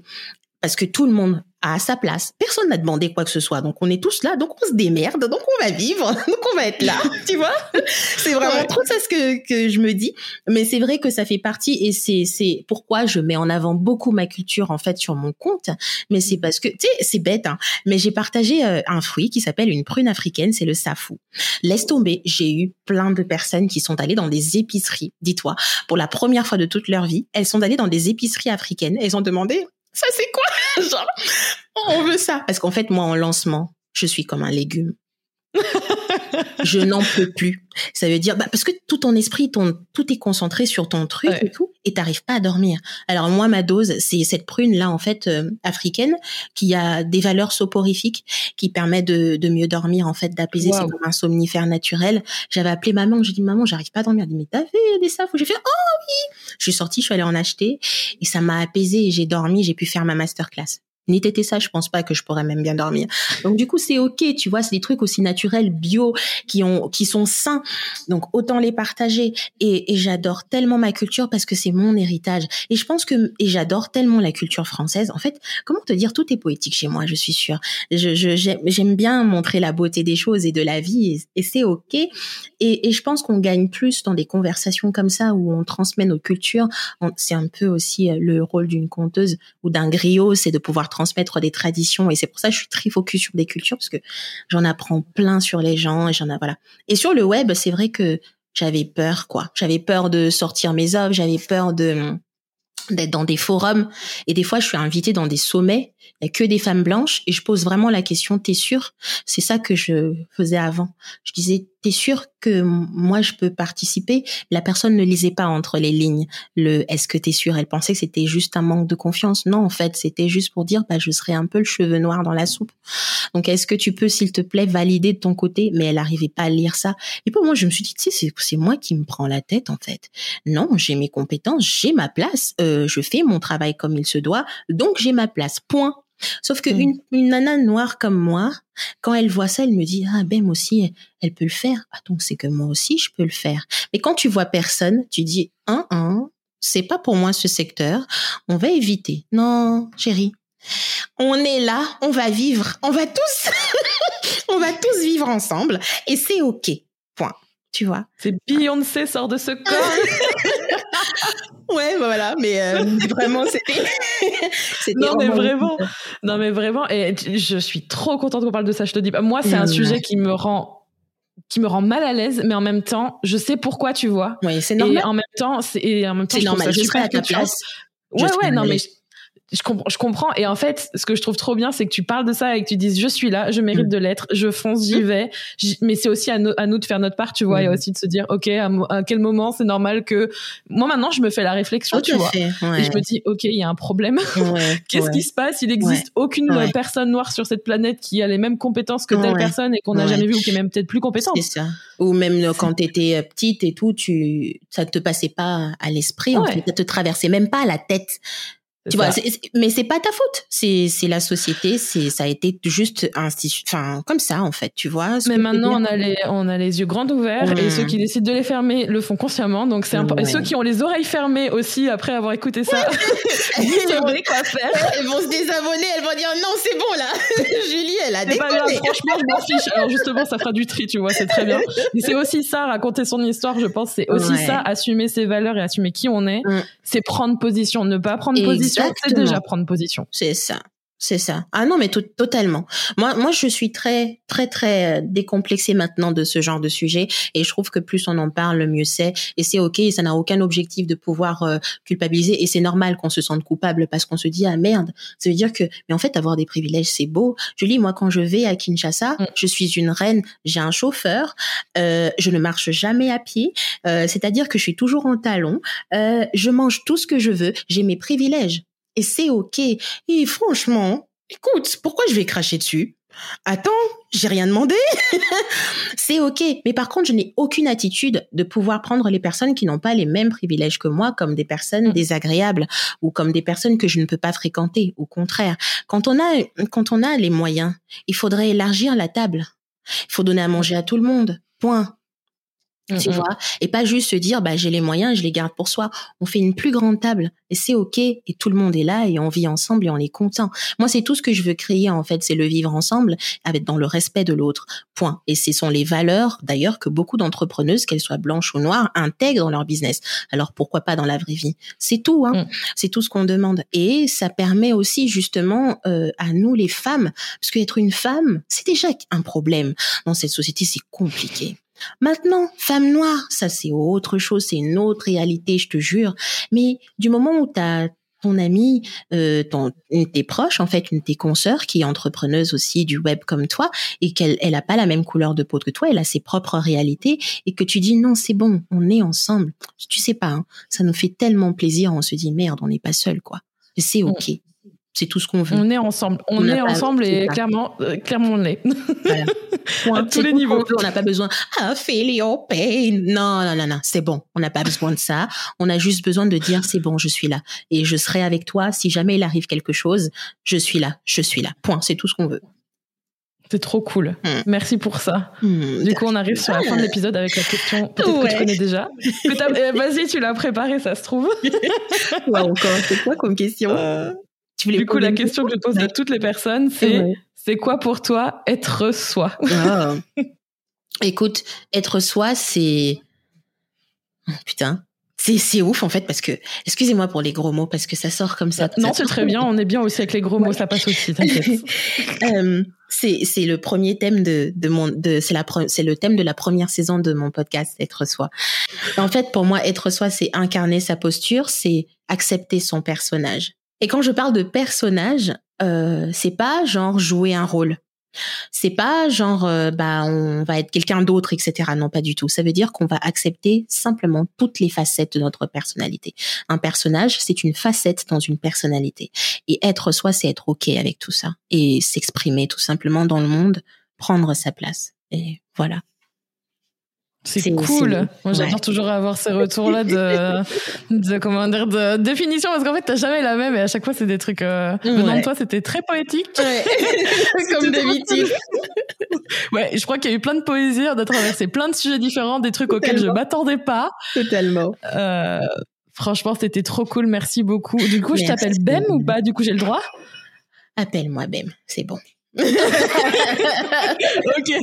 B: parce que tout le monde à sa place. Personne n'a demandé quoi que ce soit. Donc on est tous là, donc on se démerde, donc on va vivre, *laughs* donc on va être là, *laughs* tu vois? C'est vraiment trop ça ce que, que je me dis. Mais c'est vrai que ça fait partie et c'est c'est pourquoi je mets en avant beaucoup ma culture en fait sur mon compte. Mais c'est parce que tu sais c'est bête, hein, mais j'ai partagé euh, un fruit qui s'appelle une prune africaine, c'est le safou. Laisse tomber, j'ai eu plein de personnes qui sont allées dans des épiceries. Dis-toi, pour la première fois de toute leur vie, elles sont allées dans des épiceries africaines. Elles ont demandé ça c'est quoi? *laughs* On veut ça. Parce qu'en fait, moi, en lancement, je suis comme un légume. Je n'en peux plus. Ça veut dire, bah, parce que tout ton esprit, ton, tout est concentré sur ton truc et tout, et t'arrives pas à dormir. Alors moi, ma dose, c'est cette prune là, en fait, euh, africaine, qui a des valeurs soporifiques, qui permet de, de mieux dormir, en fait, d'apaiser. C'est comme un somnifère naturel. J'avais appelé maman, j'ai dit maman, j'arrive pas à dormir. Elle dit mais t'as fait des safos J'ai fait oh oui. Je suis sortie, je suis allée en acheter, et ça m'a apaisé. Et j'ai dormi, j'ai pu faire ma masterclass ni t'étais ça, je pense pas que je pourrais même bien dormir. Donc du coup, c'est ok, tu vois, c'est des trucs aussi naturels, bio, qui ont, qui sont sains. Donc autant les partager. Et, et j'adore tellement ma culture parce que c'est mon héritage. Et je pense que et j'adore tellement la culture française. En fait, comment te dire, tout est poétique chez moi, je suis sûre. Je, je j'aime bien montrer la beauté des choses et de la vie, et, c'est ok. Et, et je pense qu'on gagne plus dans des conversations comme ça où on transmet nos cultures. C'est un peu aussi euh, le rôle d'une conteuse ou d'un griot, c'est de pouvoir transmettre des traditions et c'est pour ça que je suis très focus sur des cultures parce que j'en apprends plein sur les gens et j'en ai voilà. Et sur le web, c'est vrai que j'avais peur quoi. J'avais peur de sortir mes œuvres, j'avais peur de d'être dans des forums et des fois je suis invitée dans des sommets il y a que des femmes blanches et je pose vraiment la question t'es sûre? C'est ça que je faisais avant je disais t'es sûre que moi je peux participer? La personne ne lisait pas entre les lignes le est-ce que t'es sûre elle pensait que c'était juste un manque de confiance. Non en fait c'était juste pour dire bah je serais un peu le cheveu noir dans la soupe. Donc est-ce que tu peux s'il te plaît valider de ton côté? Mais elle arrivait pas à lire ça. Et pour moi je me suis dit tu c'est moi qui me prends la tête en fait. Non j'ai mes compétences j'ai ma place euh, je fais mon travail comme il se doit donc j'ai ma place. Point Sauf que mm. une, nana noire comme moi, quand elle voit ça, elle me dit ah ben moi aussi elle peut le faire. Ah donc c'est que moi aussi je peux le faire. Mais quand tu vois personne, tu dis un un, c'est pas pour moi ce secteur. On va éviter. Non, chérie. On est là, on va vivre, on va tous, *laughs* on va tous vivre ensemble et c'est ok. Point. Tu vois?
A: C'est Beyoncé sort de ce corps. *laughs*
B: ouais, bah voilà, mais euh, vraiment, c'était. *laughs*
A: non, mais vraiment. Non, mais vraiment. Et je suis trop contente qu'on parle de ça, je te dis. Moi, c'est un mmh. sujet qui me rend qui me rend mal à l'aise, mais en même temps, je sais pourquoi, tu vois.
B: Oui, c'est normal.
A: Et en même temps, c'est en même temps,
B: normal. Je, serais à ta place.
A: Ouais, ouais, non, mais je comprends, je comprends. Et en fait, ce que je trouve trop bien, c'est que tu parles de ça et que tu dises, je suis là, je mérite mm. de l'être, je fonce, j'y mm. vais. Mais c'est aussi à, nous de faire notre part, tu vois, et mm. aussi de se dire, ok, à, quel moment c'est normal que moi maintenant je me fais la réflexion, tu vois, et je me dis, ok, il y a un problème. *laughs* Qu'est-ce qui se passe? Il n'existe aucune personne noire sur cette planète qui a les mêmes compétences que telle personne et qu'on n'a jamais vu ou qui est même peut-être plus compétente.
B: C'est ça. Ou même quand tu étais euh, petite et tout, tu ça te passait pas à l'esprit, en fait, ça te traversait même pas la tête tu vois, mais c'est pas ta faute. C'est c'est la société. C'est ça a été juste enfin comme ça en fait. Tu vois.
A: Mais maintenant on a les on a les yeux grands ouverts et ceux qui décident de les fermer le font consciemment. Donc c'est important. Et ceux qui ont les oreilles fermées aussi après avoir écouté ça, *laughs* *laughs*
B: ils savent quoi faire. Elles vont se désabonner. Elles vont dire non c'est bon là. *laughs* Julie elle a déconné.
A: franchement je m'en fiche. Alors justement ça fera du tri. Tu vois c'est très bien. Mais c'est aussi ça raconter son histoire. Je pense c'est aussi ça assumer ses valeurs et assumer qui on est. Mm. C'est prendre position. Ne pas prendre position c'est déjà prendre position.
B: C'est ça. C'est ça. Ah non, mais totalement. Moi, moi, je suis très, très, très euh, décomplexée maintenant de ce genre de sujet, et je trouve que plus on en parle, mieux c'est. Et c'est ok. Ça n'a aucun objectif de pouvoir euh, culpabiliser, et c'est normal qu'on se sente coupable parce qu'on se dit ah merde. Ça veut dire que, mais en fait, avoir des privilèges, c'est beau. Je dis moi quand je vais à Kinshasa, mm. je suis une reine. J'ai un chauffeur. Euh, je ne marche jamais à pied. Euh, c'est-à-dire que je suis toujours en talons. Euh, je mange tout ce que je veux. J'ai mes privilèges et c'est ok. Et franchement, écoute, pourquoi je vais cracher dessus? Attends, j'ai rien demandé. *laughs* c'est ok. Mais par contre, je n'ai aucune attitude de pouvoir prendre les personnes qui n'ont pas les mêmes privilèges que moi comme des personnes mm. désagréables ou comme des personnes que je ne peux pas fréquenter. Au contraire, quand on a, quand on a les moyens, il faudrait élargir la table. Il faut donner à manger à tout le monde. Point tu vois? Et pas juste se dire bah j'ai les moyens je les garde pour soi. On fait une plus grande table et c'est ok et tout le monde est là et on vit ensemble et on est content. Moi c'est tout ce que je veux créer en fait c'est le vivre ensemble avec dans le respect de l'autre. Point. Et ce sont les valeurs d'ailleurs que beaucoup d'entrepreneuses qu'elles soient blanches ou noires intègrent dans leur business. Alors pourquoi pas dans la vraie vie? C'est tout hein. Mm. c'est tout ce qu'on demande. Et ça permet aussi justement euh, à nous les femmes parce qu'être une femme c'est déjà un problème. Dans cette société c'est compliqué Maintenant, femme noire, ça c'est autre chose, c'est une autre réalité, je te jure. Mais du moment où tu as ton ami, euh, ton, une de tes proches, en fait, une de tes consoeurs qui est entrepreneuse aussi du web comme toi et qu'elle elle a pas la même couleur de peau que toi, elle a ses propres réalités et que tu dis non, c'est bon, on est ensemble. Tu sais pas, hein, ça nous fait tellement plaisir, on se dit merde, on n'est pas seul quoi. C'est mm. ok. C'est tout ce qu'on veut.
A: On est ensemble. On, est ensemble et clairement, euh, clairement on l'est. à *laughs* tous les niveaux.
B: On n'a pas besoin. Ah, feel your pain. Non, non, non, non. C'est bon. On n'a pas besoin de ça. On a juste besoin de dire c'est bon, je suis là et je serai avec toi si jamais il arrive quelque chose. Je suis là. Je suis là. Point. C'est tout ce qu'on veut.
A: C'est trop cool. Hmm. Merci pour ça. Hmm, du coup, on arrive sur la fin de l'épisode avec la question peut-être que tu connais déjà. *laughs* Eh, vas-y, tu l'as préparée, ça se trouve. *laughs*
B: ouais, encore. C'est quoi comme question? Euh,
A: du coup, la question que je pose à toutes les personnes, c'est c'est quoi pour toi être soi? Ah. *laughs*
B: Écoute, être soi, c'est putain, c'est c'est ouf en fait parce que excusez-moi pour les gros mots parce que ça sort comme ça.
A: Non, c'est très bien, on est bien aussi avec les gros mots, ça passe aussi, t'inquiète. *laughs*
B: euh, c'est c'est le premier thème de de mon de c'est la c'est le thème de la première saison de mon podcast être soi. En fait, pour moi être soi, c'est incarner sa posture, c'est accepter son personnage. Et quand je parle de personnage, euh, c'est pas genre jouer un rôle. C'est pas genre euh, bah on va être quelqu'un d'autre, etc. Non, pas du tout. Ça veut dire qu'on va accepter simplement toutes les facettes de notre personnalité. Un personnage, c'est une facette dans une personnalité. Et être soi, c'est être ok avec tout ça et s'exprimer tout simplement dans le monde, prendre sa place. Et voilà.
A: C'est cool. Moi, j'adore toujours avoir ces retours-là de, de, comment dire, de définition, parce qu'en fait, t'as jamais la même et à chaque fois, c'est des trucs, euh, de toi, c'était très poétique.
B: Ouais. *laughs* Comme d'habitude.
A: ouais, je crois qu'il y a eu plein de poésie, on a traversé plein de sujets différents, des trucs auxquels je m'attendais pas.
B: Totalement.
A: Euh, franchement, c'était trop cool. Merci beaucoup. Du coup, je t'appelle Bem ou pas? Du coup, j'ai le droit?
B: Appelle-moi Bem. C'est bon.
A: Ok.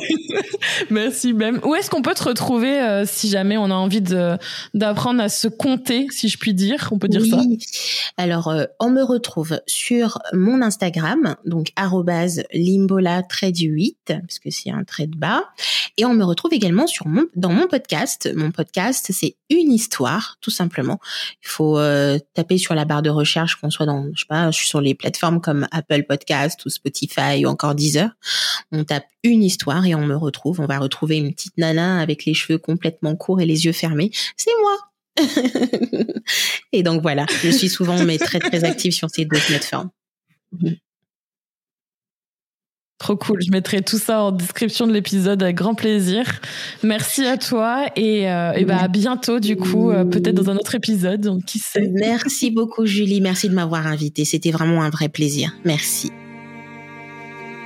A: Merci même. Où est-ce qu'on peut te retrouver euh, si jamais on a envie d'apprendre à se compter, si je puis dire? On peut dire ça.
B: Alors, euh, on me retrouve sur mon Instagram, donc limbola trait du 8, parce que c'est un trait de bas. Et on me retrouve également sur dans mon podcast. Mon podcast, c'est une histoire, tout simplement. Il faut euh, taper sur la barre de recherche, qu'on soit dans, je sais pas, sur les plateformes comme Apple Podcast ou Spotify ou encore 10 heures. On tape une histoire et on me retrouve. On va retrouver une petite nana avec les cheveux complètement courts et les yeux fermés. C'est moi. *laughs* et donc voilà, je suis souvent mais très très active sur ces deux plateformes.
A: Trop cool. Je mettrai tout ça en description de l'épisode avec grand plaisir. Merci à toi et, euh, bah, à bientôt du coup, euh, peut-être dans un autre épisode. Donc, qui sait.
B: Merci beaucoup Julie. Merci de m'avoir invité. C'était vraiment un vrai plaisir. Merci.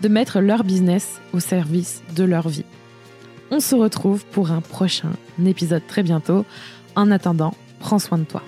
A: de mettre leur business au service de leur vie. On se retrouve pour un prochain épisode très bientôt. En attendant, prends soin de toi.